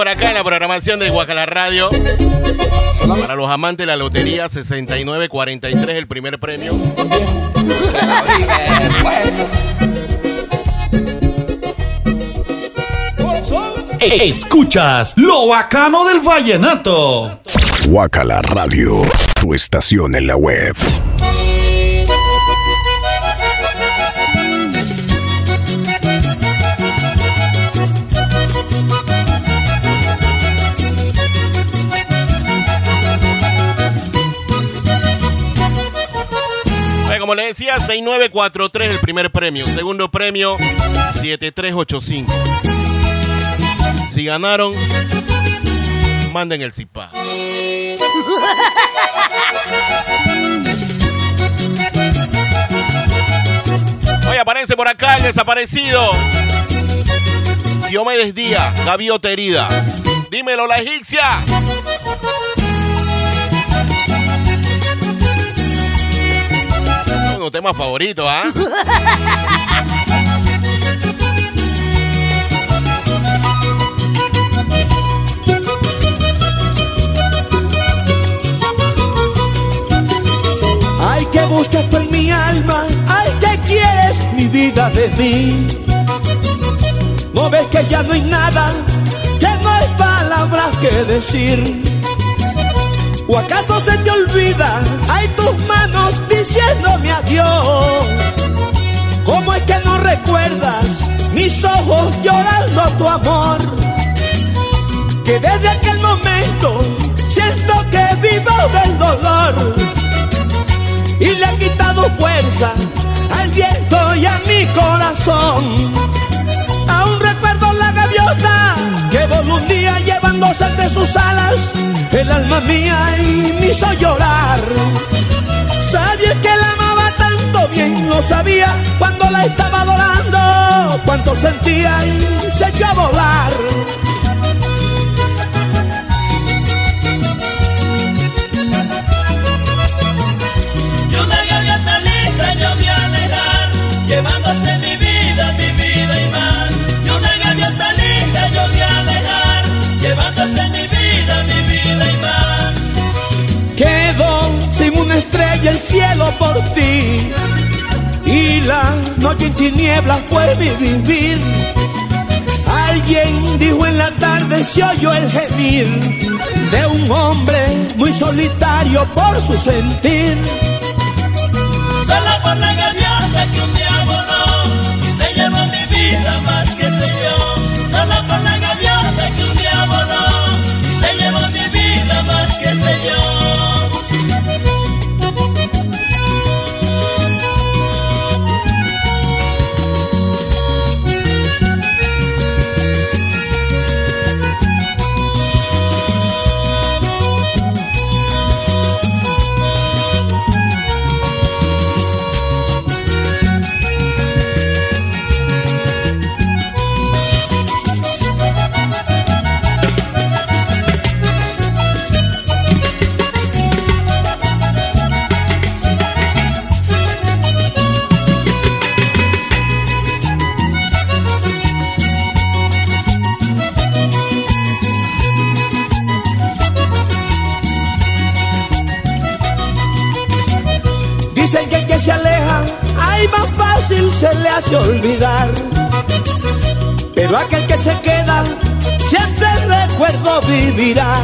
por acá en la programación de Guacala Radio. Para los amantes de la lotería 6943, el primer premio. Escuchas lo bacano del vallenato. Guacala Radio, tu estación en la web. como le decía, 6943 el primer premio. Segundo premio, 7385. Si ganaron, manden el CIPA. Hoy aparece por acá el desaparecido. Diomedes Díaz, gaviota herida. Dímelo, la egipcia. Los temas favoritos, ¿ah? Ay, que buscas tú en mi alma, ay, que quieres mi vida de mí. No ves que ya no hay nada, que no hay palabras que decir. ¿O acaso se te olvida? Hay tus manos diciéndome adiós. ¿Cómo es que no recuerdas mis ojos llorando tu amor? Que desde aquel momento siento que vivo del dolor y le ha quitado fuerza al viento y a mi corazón. Aún recuerdo la gaviota que voló un día entre sus alas el alma mía y me hizo llorar. Sabía que la amaba tanto bien, lo sabía cuando la estaba adorando, cuánto sentía y se echó a volar. Por ti y la noche en tinieblas fue mi vivir. Alguien dijo en la tarde se oyó el gemir de un hombre muy solitario por su sentir. Solo por la gaviota que un día voló y se llevó mi vida más que sé yo. Solo por la gaviota que un día voló y se llevó mi vida más que sé yo. Se aleja, ay más fácil se le hace olvidar. Pero aquel que se queda, siempre el recuerdo vivirá.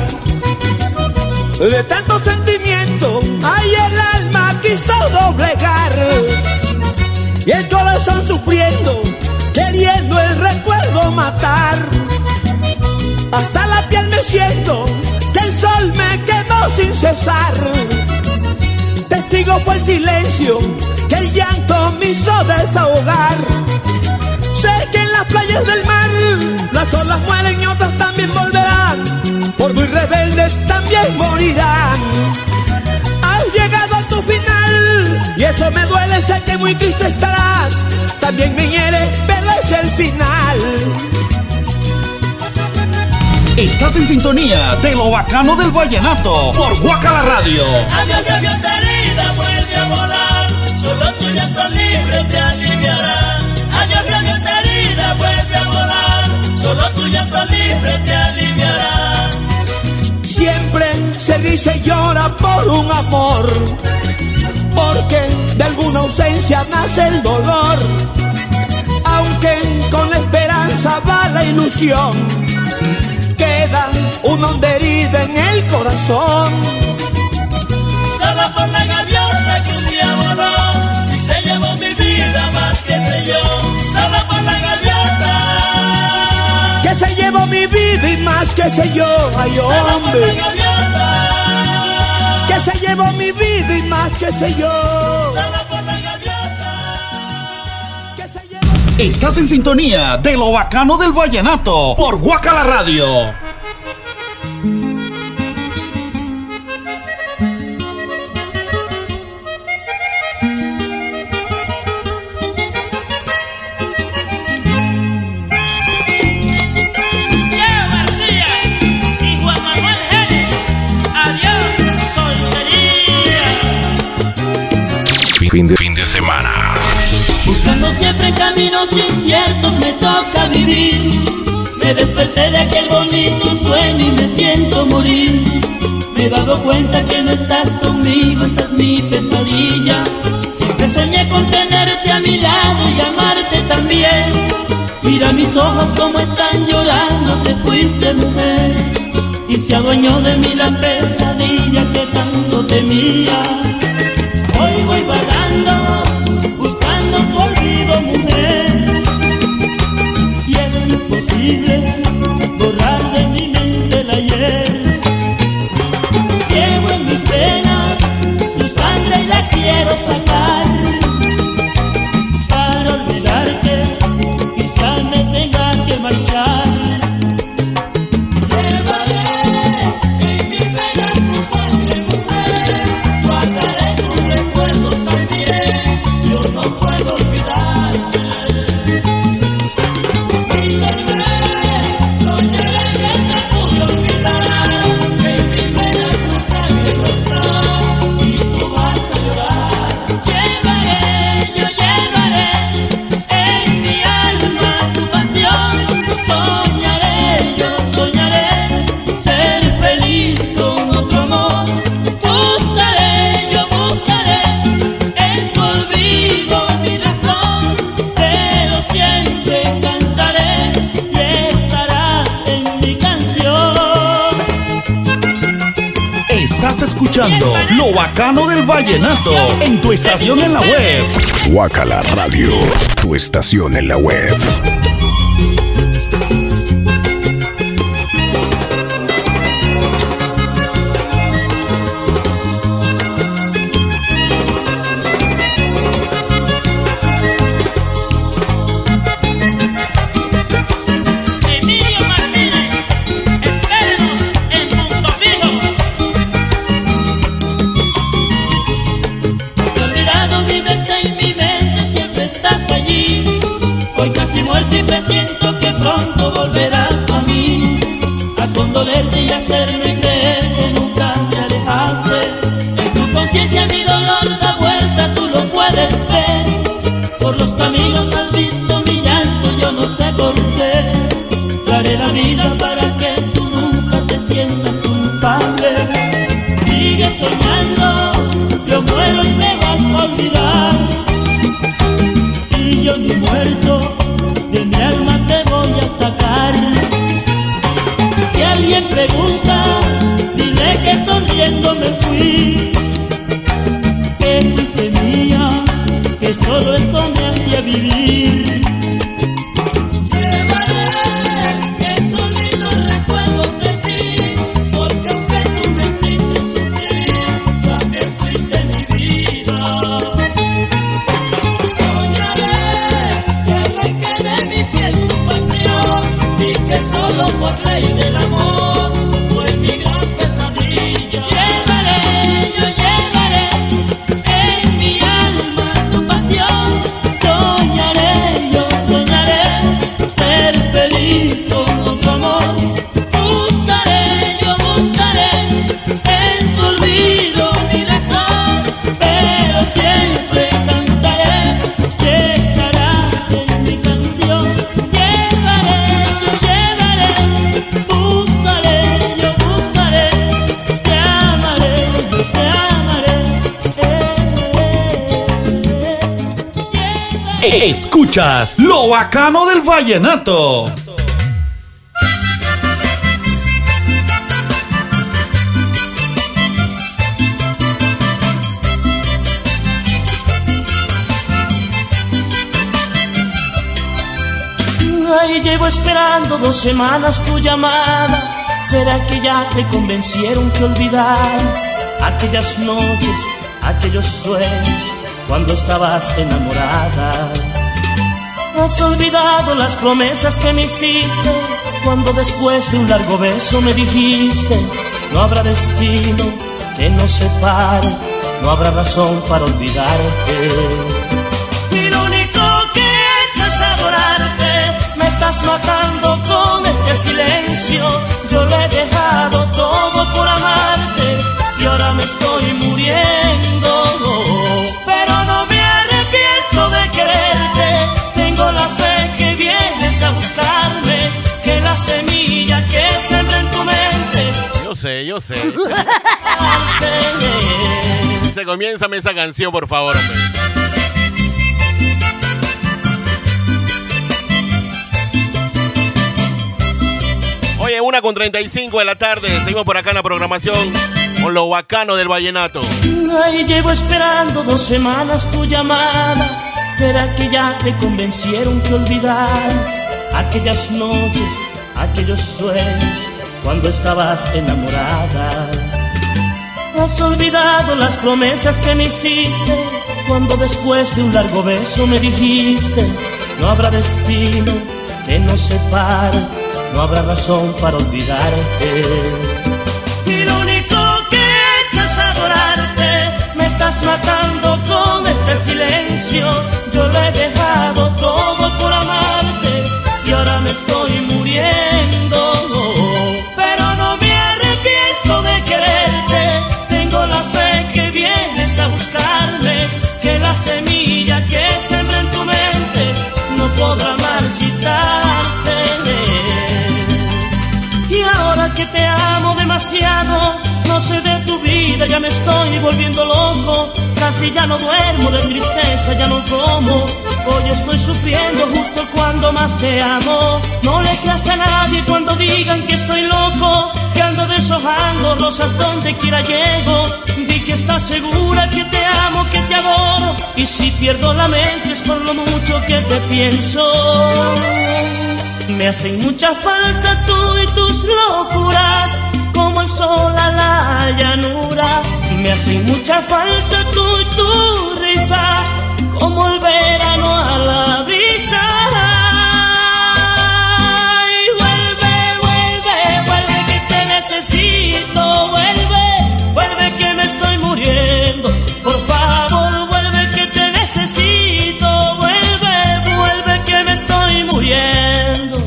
De tanto sentimiento, ay el alma quiso doblegar. Y el corazón sufriendo, queriendo el recuerdo matar. Hasta la piel me siento, que el sol me quemó sin cesar. Testigo fue el silencio que el llanto me hizo desahogar. Sé que en las playas del mar las olas mueren y otras también volverán. Por muy rebeldes también morirán. Has llegado a tu final y eso me duele, sé que muy triste estarás. También me hiere, pero es el final. Estás en sintonía de lo bacano del vallenato por Guacala Radio. Adiós gaviota vuelve a volar. Solo tu llanto libre te aliviará. Adiós gaviota herida, vuelve a volar. Solo tu llanto libre te aliviará. Siempre se dice llora por un amor, porque de alguna ausencia nace el dolor. Aunque con la esperanza va la ilusión, queda una honda herida en el corazón. Solo por la mi vida más que sé yo. Solo por la gaviota Que se llevó mi vida y más que sé yo, ay Solo por la hombre. gaviota Que se llevó mi vida y más que sé yo. Solo por la Estás en sintonía de lo bacano del vallenato por Guacala Radio. Siempre caminos inciertos me toca vivir. Me desperté de aquel bonito sueño y me siento morir. Me he dado cuenta que no estás conmigo, esa es mi pesadilla. Siempre soñé con tenerte a mi lado y amarte también. Mira mis ojos como están llorando, te fuiste mujer. Y se adueñó de mí la pesadilla que tanto temía. Hoy voy vagando, bacano del vallenato en tu estación en la web. Guacala Radio, tu estación en la web. Lo bacano del vallenato. Ay, llevo esperando dos semanas tu llamada. ¿Será que ya te convencieron que olvidaras aquellas noches, aquellos sueños cuando estabas enamorada? Has olvidado las promesas que me hiciste cuando después de un largo beso me dijiste no habrá destino que nos separe, no habrá razón para olvidarte. Y lo único que he hecho es adorarte. Me estás matando con este silencio. Yo le he dejado todo por amarte y ahora me estoy muriendo. Sé, yo sé. Se comienza esa canción, por favor, hombre. Oye, una con 35 de la tarde. Seguimos por acá en la programación con lo bacano del vallenato. Ay, llevo esperando dos semanas tu llamada. ¿Será que ya te convencieron que olvidaras aquellas noches, aquellos sueños cuando estabas enamorada? Has olvidado las promesas que me hiciste cuando después de un largo beso me dijiste no habrá destino que nos separe, no habrá razón para olvidarte. Y lo único que he hecho es adorarte, me estás matando con este silencio. Yo lo he dejado todo por amarte y ahora me estoy muriendo. Semilla que sembré en tu mente no podrá marchitarse. Y ahora que te amo demasiado, no sé de tu vida, ya me estoy volviendo loco. Casi ya no duermo de tristeza, ya no como. Hoy estoy sufriendo justo cuando más te amo. No le creas a nadie cuando digan que estoy loco, que ando deshojando rosas donde quiera llego. Di que estás segura que te amo, que te adoro. Y si pierdo la mente es por lo mucho que te pienso. Me hacen mucha falta tú y tus locuras, como el sol a la llanura. Me hacen mucha falta tú y tu risa, como el verano a la brisa. Y vuelve, vuelve, vuelve que te necesito, vuelve, vuelve que me estoy muriendo. Por favor, vuelve que te necesito, vuelve, vuelve que me estoy muriendo.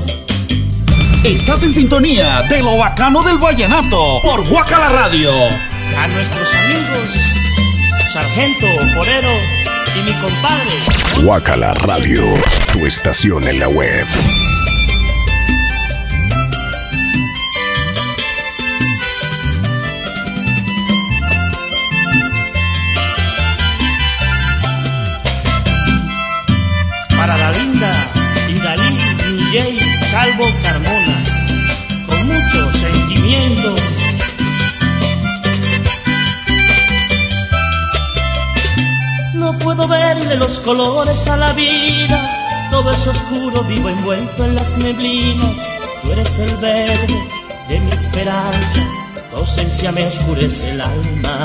Estás en sintonía de lo bacano del vallenato por Guacala Radio. A nuestros amigos, Sargento, Porero y mi compadre. Guacala Radio, tu estación en la web. Para la linda y Dalí, DJ, Salvo Carmona, con mucho sentimiento. Puedo verle los colores a la vida, todo es oscuro, vivo envuelto en las neblinas. Tú eres el verde de mi esperanza, tu ausencia me oscurece el alma.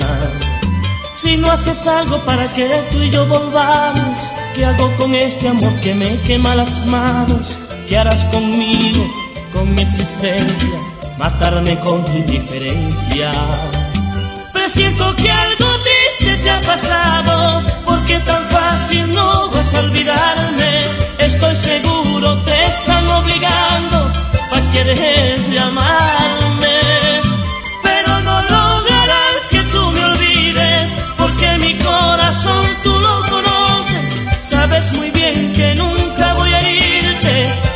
Si no haces algo para que tú y yo volvamos, ¿qué hago con este amor que me quema las manos? ¿Qué harás conmigo, con mi existencia? Matarme con tu indiferencia. Presiento que algo triste te ha pasado, porque tan fácil no vas a olvidarme. Estoy seguro te están obligando para que dejes de amarme. Pero no lograrán que tú me olvides, porque mi corazón tú lo conoces. Sabes muy bien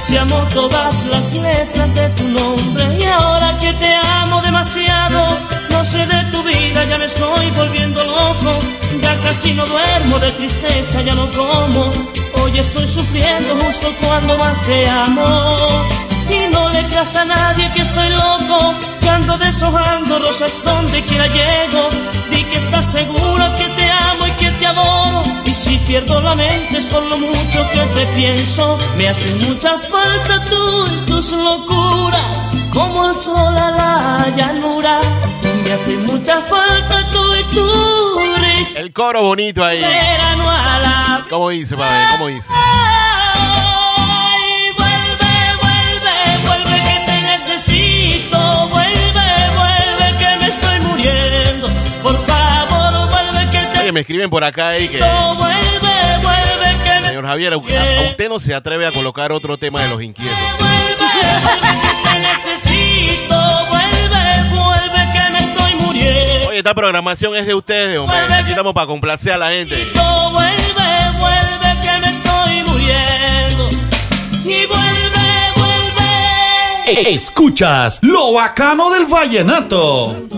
si amo todas las letras de tu nombre. Y ahora que te amo demasiado, no sé de tu vida, ya me estoy volviendo loco. Ya casi no duermo de tristeza, ya no como. Hoy estoy sufriendo justo cuando más te amo. Y no le creas a nadie que estoy loco, que ando deshojando rosas donde quiera llego. Que estás seguro que te amo y que te adoro. Y si pierdo la mente es por lo mucho que te pienso. Me hacen mucha falta tú y tus locuras, como el sol a la llanura. Y me hacen mucha falta tú y tu risa. El coro bonito ahí. La ¿Cómo dice, padre? ¿Cómo dice? Que me escriben por acá ahí que... Señor Javier, a, usted no se atreve a colocar otro tema de los inquietos. necesito. Vuelve, vuelve que me estoy muriendo. Oye, esta programación es de ustedes, hombre. Aquí estamos para complacer a la gente. Vuelve, vuelve que me estoy muriendo. Y vuelve, vuelve. Escuchas lo bacano del vallenato.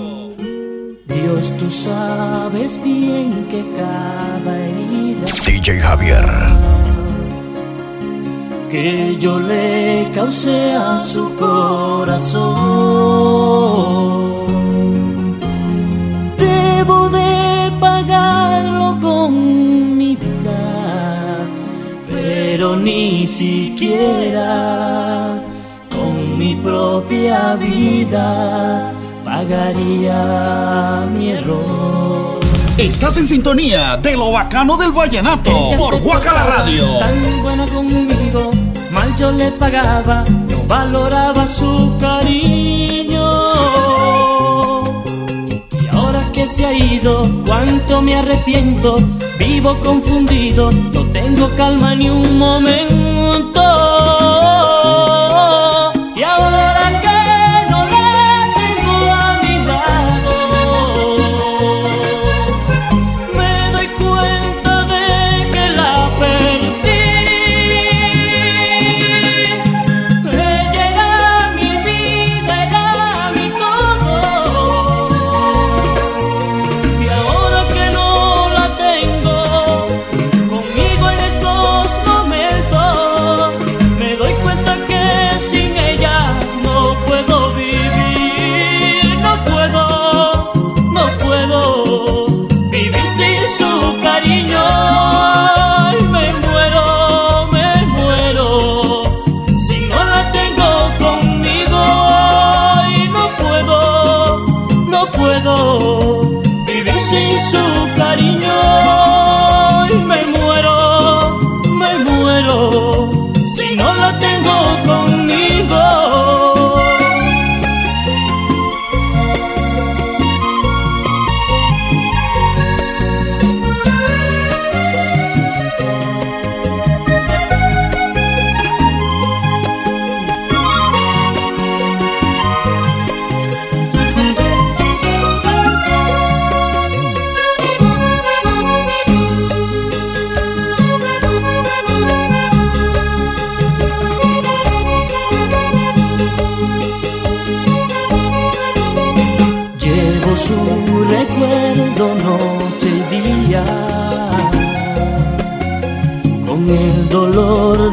Dios, tú sabes bien que cada herida DJ Javier. que yo le causé a su corazón. Debo de pagarlo con mi vida, pero ni siquiera con mi propia vida pagaría mi error. Estás en sintonía de lo bacano del vallenato Ella por Guacala Radio. Tan buena conmigo, mal yo le pagaba, no valoraba su cariño. Y ahora que se ha ido, cuánto me arrepiento, vivo confundido, no tengo calma ni un momento.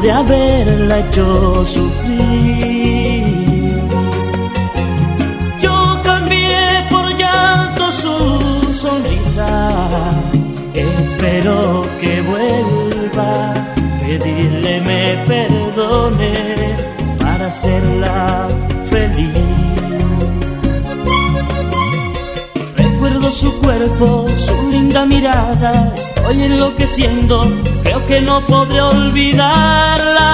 De haberla hecho sufrir. Yo cambié por llanto su sonrisa, espero que vuelva, pedirle me perdone para hacerla feliz. Recuerdo su cuerpo, su linda mirada, estoy enloqueciendo, creo que no podré olvidarla.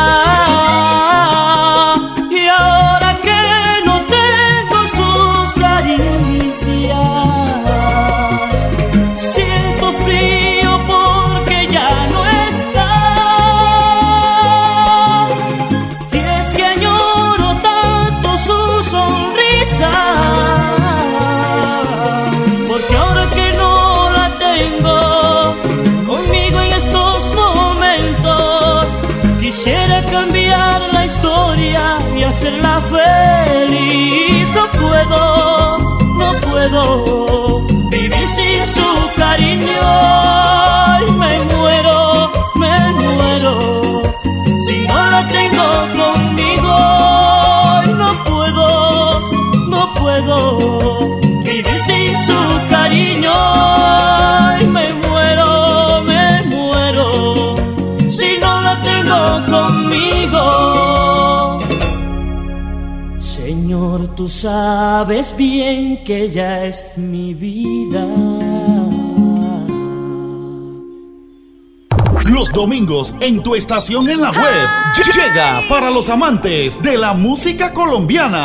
Feliz. No puedo, no puedo vivir sin su cariño. Me muero, me muero. Sabes bien que ella es mi vida. Los domingos en tu estación en la web llega para los amantes de la música colombiana.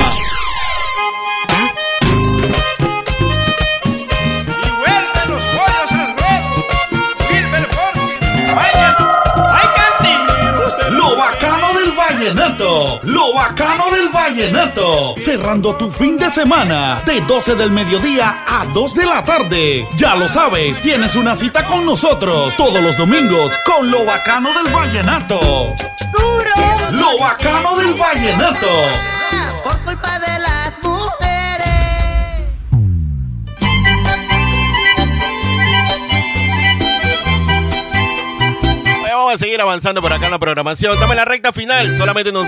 Vallenato. Cerrando tu fin de semana de 12 del mediodía a 2 de la tarde. Ya lo sabes, tienes una cita con nosotros todos los domingos con lo bacano del vallenato. Lo bacano del vallenato. por culpa de las mujeres. Vamos a seguir avanzando por acá en la programación. Estamos en la recta final. Solamente nos,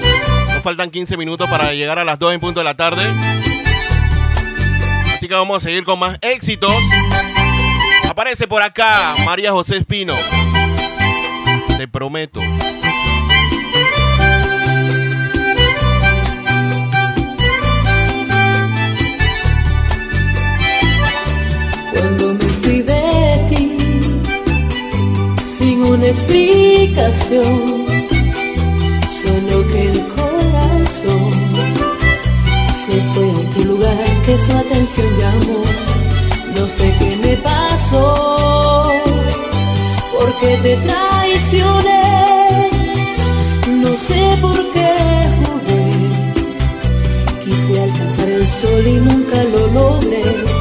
faltan 15 minutos para llegar a las 2 en punto de la tarde. Así que vamos a seguir con más éxitos. Aparece por acá María José Espino. Te prometo. Cuando me fui de ti, sin una explicación, solo que No sé qué me pasó, porque te traicioné, no sé por qué jugué. Quise alcanzar el sol y nunca lo logré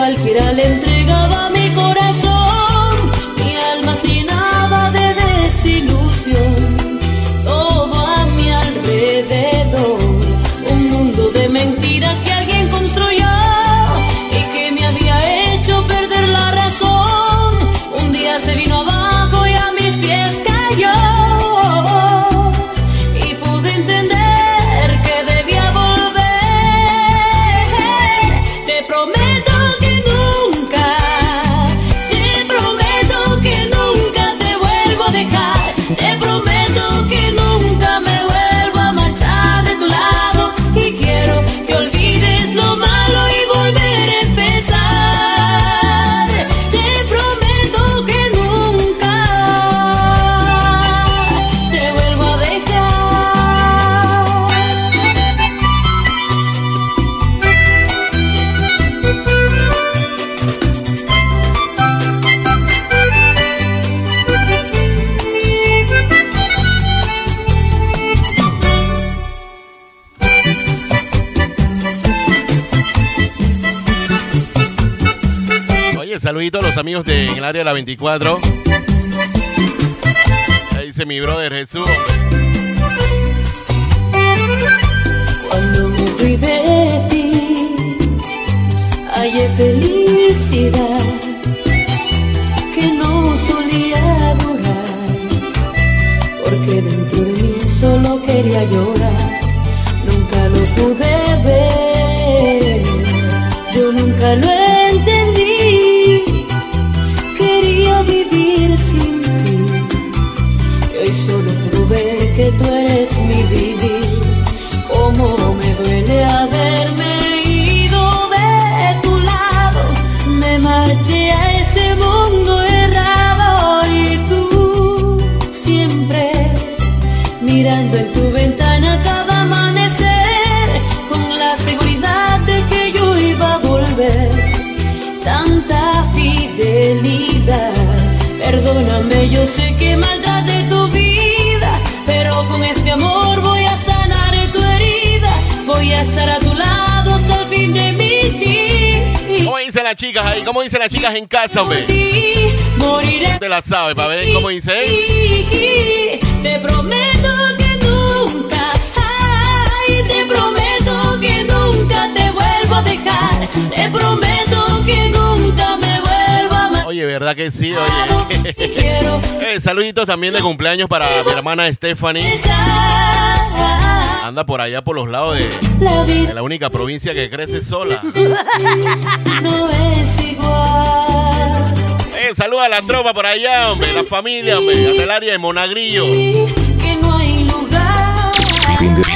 cualquiera le entregaba amigos de, en el área de la 24. Ahí dice mi brother Jesús. Cuando me fui de ti, hallé felicidad que no solía durar, porque dentro de mí solo quería llorar, nunca lo pude ver, yo nunca lo entendí, chicas ahí? ¿Cómo dicen las chicas en casa, hombre? Te la sabes, para ver cómo dice. ¿eh? Te prometo que nunca, ay, te prometo que nunca te vuelvo a dejar. Te prometo que nunca me vuelvo a amar. Oye, ¿verdad que sí? Oye. [laughs] Eh, saluditos también de cumpleaños para mi hermana Stephanie. Anda por allá por los lados de, de la única provincia que crece sola. No es saluda a la tropa por allá, hombre, la familia, hombre, hasta el área de Monagrillo. Que no hay lugar Fin de,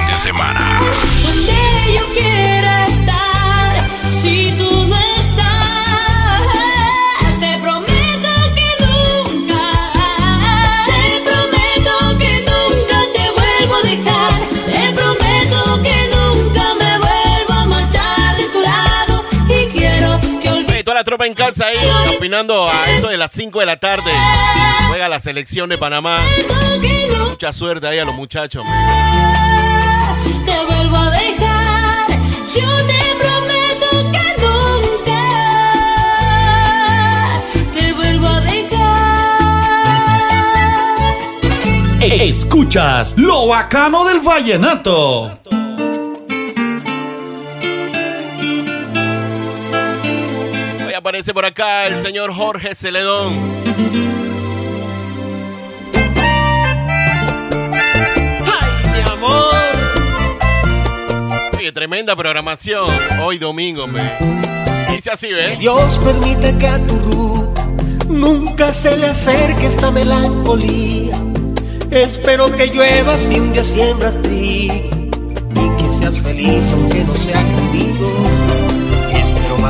tropa en casa ahí, afinando a eso de las 5 de la tarde. Juega la selección de Panamá. Mucha suerte ahí a los muchachos. Te vuelvo a dejar. Yo te vuelvo a dejar Escuchas lo bacano del vallenato. Aparece por acá el señor Jorge Celedón. mi amor. Oye, tremenda programación. Hoy domingo, me. Dice así, ¿ves? Dios permite que a tu ruta nunca se le acerque esta melancolía. Espero que llueva si un día siembras trigo y que seas feliz aunque no sea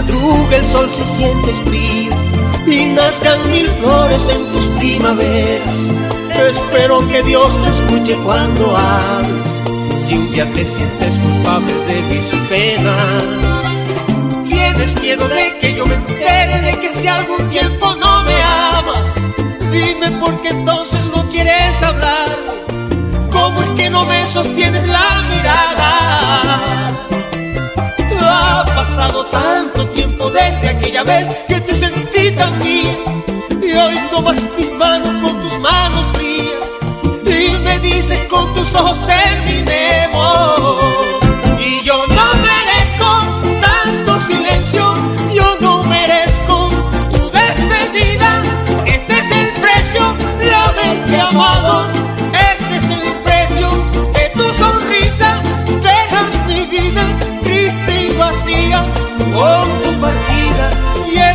madrugue el sol se siente frío y nazcan mil flores en tus primaveras. Espero que Dios te escuche cuando hables. Si un día te sientes culpable de mis penas, tienes miedo de que yo me entere de que si algún tiempo no me amas, dime por qué entonces no quieres hablar. ¿Cómo es que no me sostienes la mirada? Ha pasado tanto tiempo desde aquella vez que te sentí tan mía y hoy tomas mis manos con tus manos frías y me dices con tus ojos terminemos.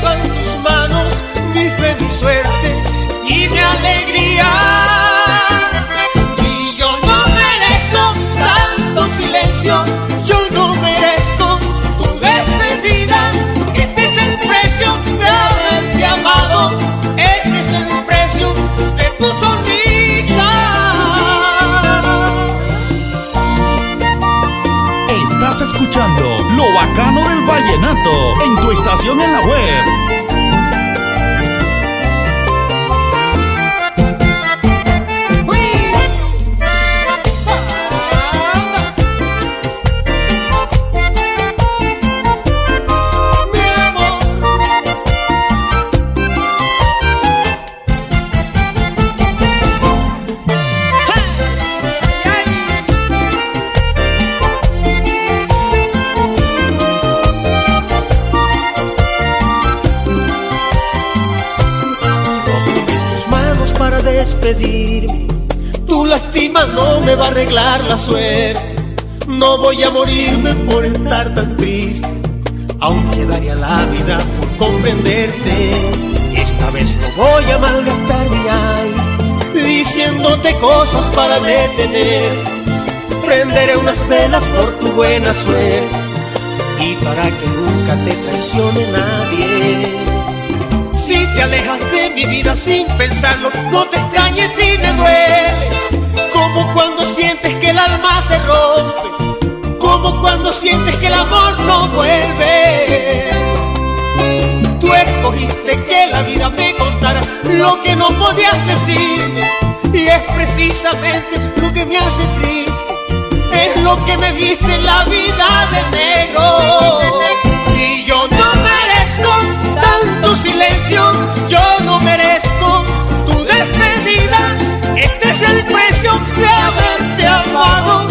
llegan en tu estación en la web. Tu lástima no me va a arreglar la suerte. No voy a morirme por estar tan triste, aunque daría la vida por comprenderte. Esta vez no voy a malgastar mi aire, diciéndote cosas para detener. Prenderé unas velas por tu buena suerte y para que nunca te traicione nadie. Si te alejas de mi vida sin pensarlo, no te extrañes si me duele. Como cuando sientes que el alma se rompe, como cuando sientes que el amor no vuelve. Tú escogiste que la vida me contara lo que no podías decirme, y es precisamente lo que me hace triste. Es lo que me viste en la vida de negro. Y yo no merezco tanto silencio, yo no merezco tu despedida. Este es el precio de haberte amado,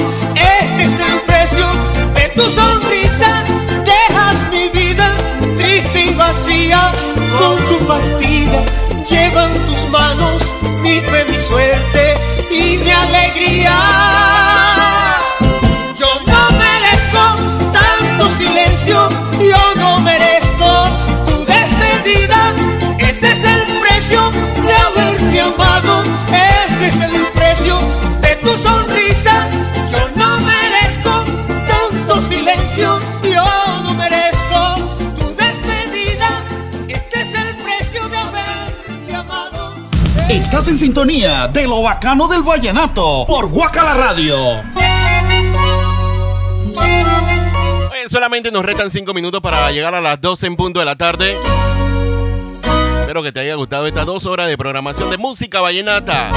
Estás en sintonía de lo bacano del vallenato por Guacala Radio. Solamente nos restan 5 minutos para llegar a las 12 en punto de la tarde. Espero que te haya gustado estas dos horas de programación de música vallenata.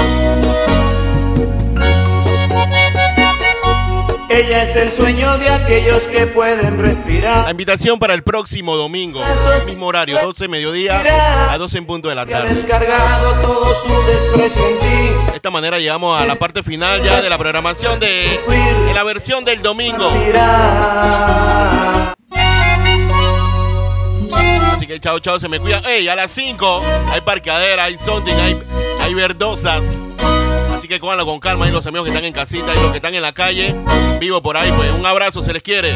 Ella es el sueño de aquellos que pueden respirar. La invitación para el próximo domingo, mismo horario, 12 mediodía a 12 en punto de la tarde. descargado todo su desprecio en ti. Esta manera llegamos a la parte final ya de la programación de en la versión del domingo. Así que chao, chao, se me cuida. Ey, a las 5 hay parqueadera, hay something, hay, hay verdosas. Que cójanlo con calma y los amigos que están en casita y los que están en la calle, vivo por ahí, pues un abrazo, se les quiere.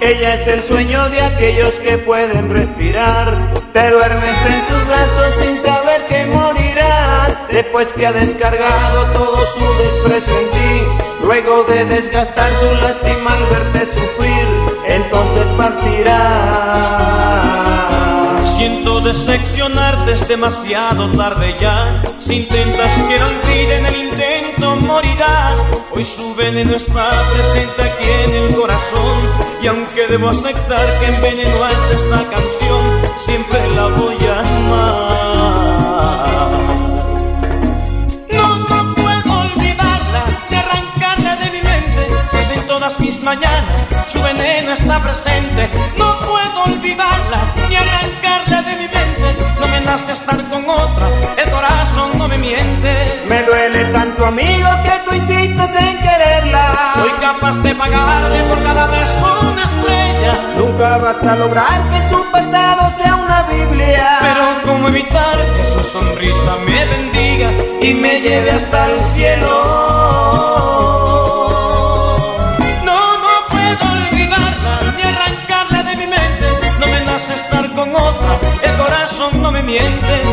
Ella es el sueño de aquellos que pueden respirar. Te duermes en sus brazos sin saber que morirás. Después que ha descargado todo su desprecio en ti. Luego de desgastar su lástima al verte sufrir, entonces partirá. Siento decepcionarte, es demasiado tarde ya. Si intentas que no olvide en el intento, morirás. Hoy su veneno está presente aquí en el corazón. Y aunque debo aceptar que envenenó hasta esta canción, siempre la voy a amar. No, no puedo olvidarla, ni arrancarla de mi mente, en todas mis mañanas su veneno está presente. No puedo olvidarla, nace estar con otra, el corazón no me miente. Me duele tanto, amigo, que tú insistes en quererla. Soy capaz de pagarle por cada beso una estrella. Nunca vas a lograr que su pasado sea una Biblia. Pero cómo evitar que su sonrisa me bendiga y me lleve hasta el cielo. Corazón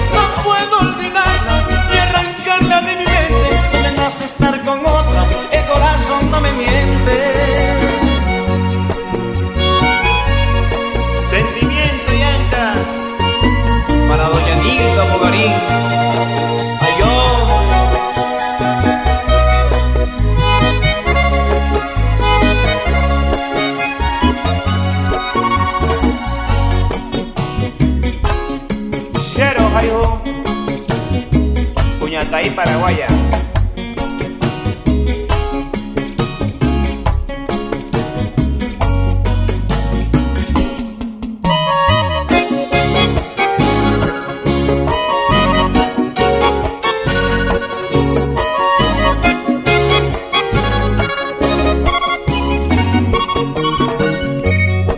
Paraguaya.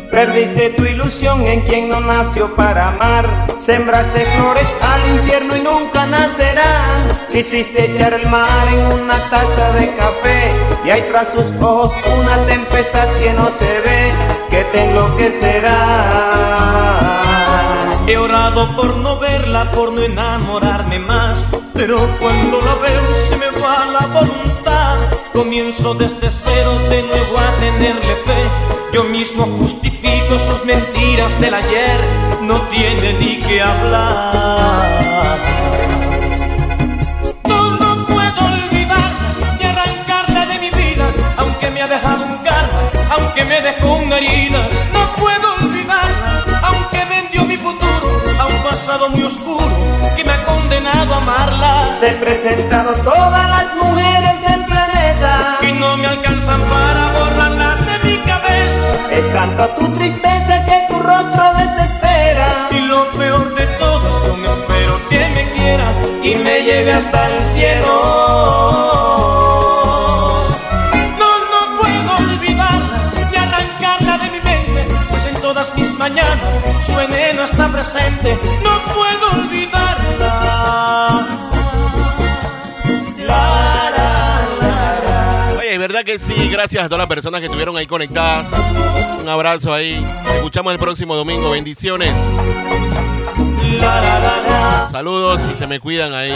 Perdiste tu ilusión en quien no nació para amar. Sembraste flores al infierno y nunca nacerá. Quisiste echar el mar en una taza de café. Y hay tras sus ojos una tempestad que no se ve, que te enloquecerá. He orado por no verla, por no enamorarme más. Pero cuando la veo se me va la voluntad. Comienzo desde cero de nuevo a tenerle fe. Yo mismo justifico sus mentiras del ayer. No tiene ni que hablar. No, puedo olvidarla ni arrancarla de mi vida. Aunque me ha dejado un karma, aunque me dejó una herida. No puedo olvidarla, aunque vendió mi futuro a un pasado muy oscuro que me ha condenado a amarla. Te he presentado todas las mujeres. Y no me alcanzan para borrarla de mi cabeza. Es tanta tu tristeza que tu rostro desespera. Y lo peor de todo es que aún espero que me quiera y me lleve hasta el cielo. No, que sí, gracias a todas las personas que estuvieron ahí conectadas. Un abrazo ahí. Te escuchamos el próximo domingo. Bendiciones. Saludos y se me cuidan ahí.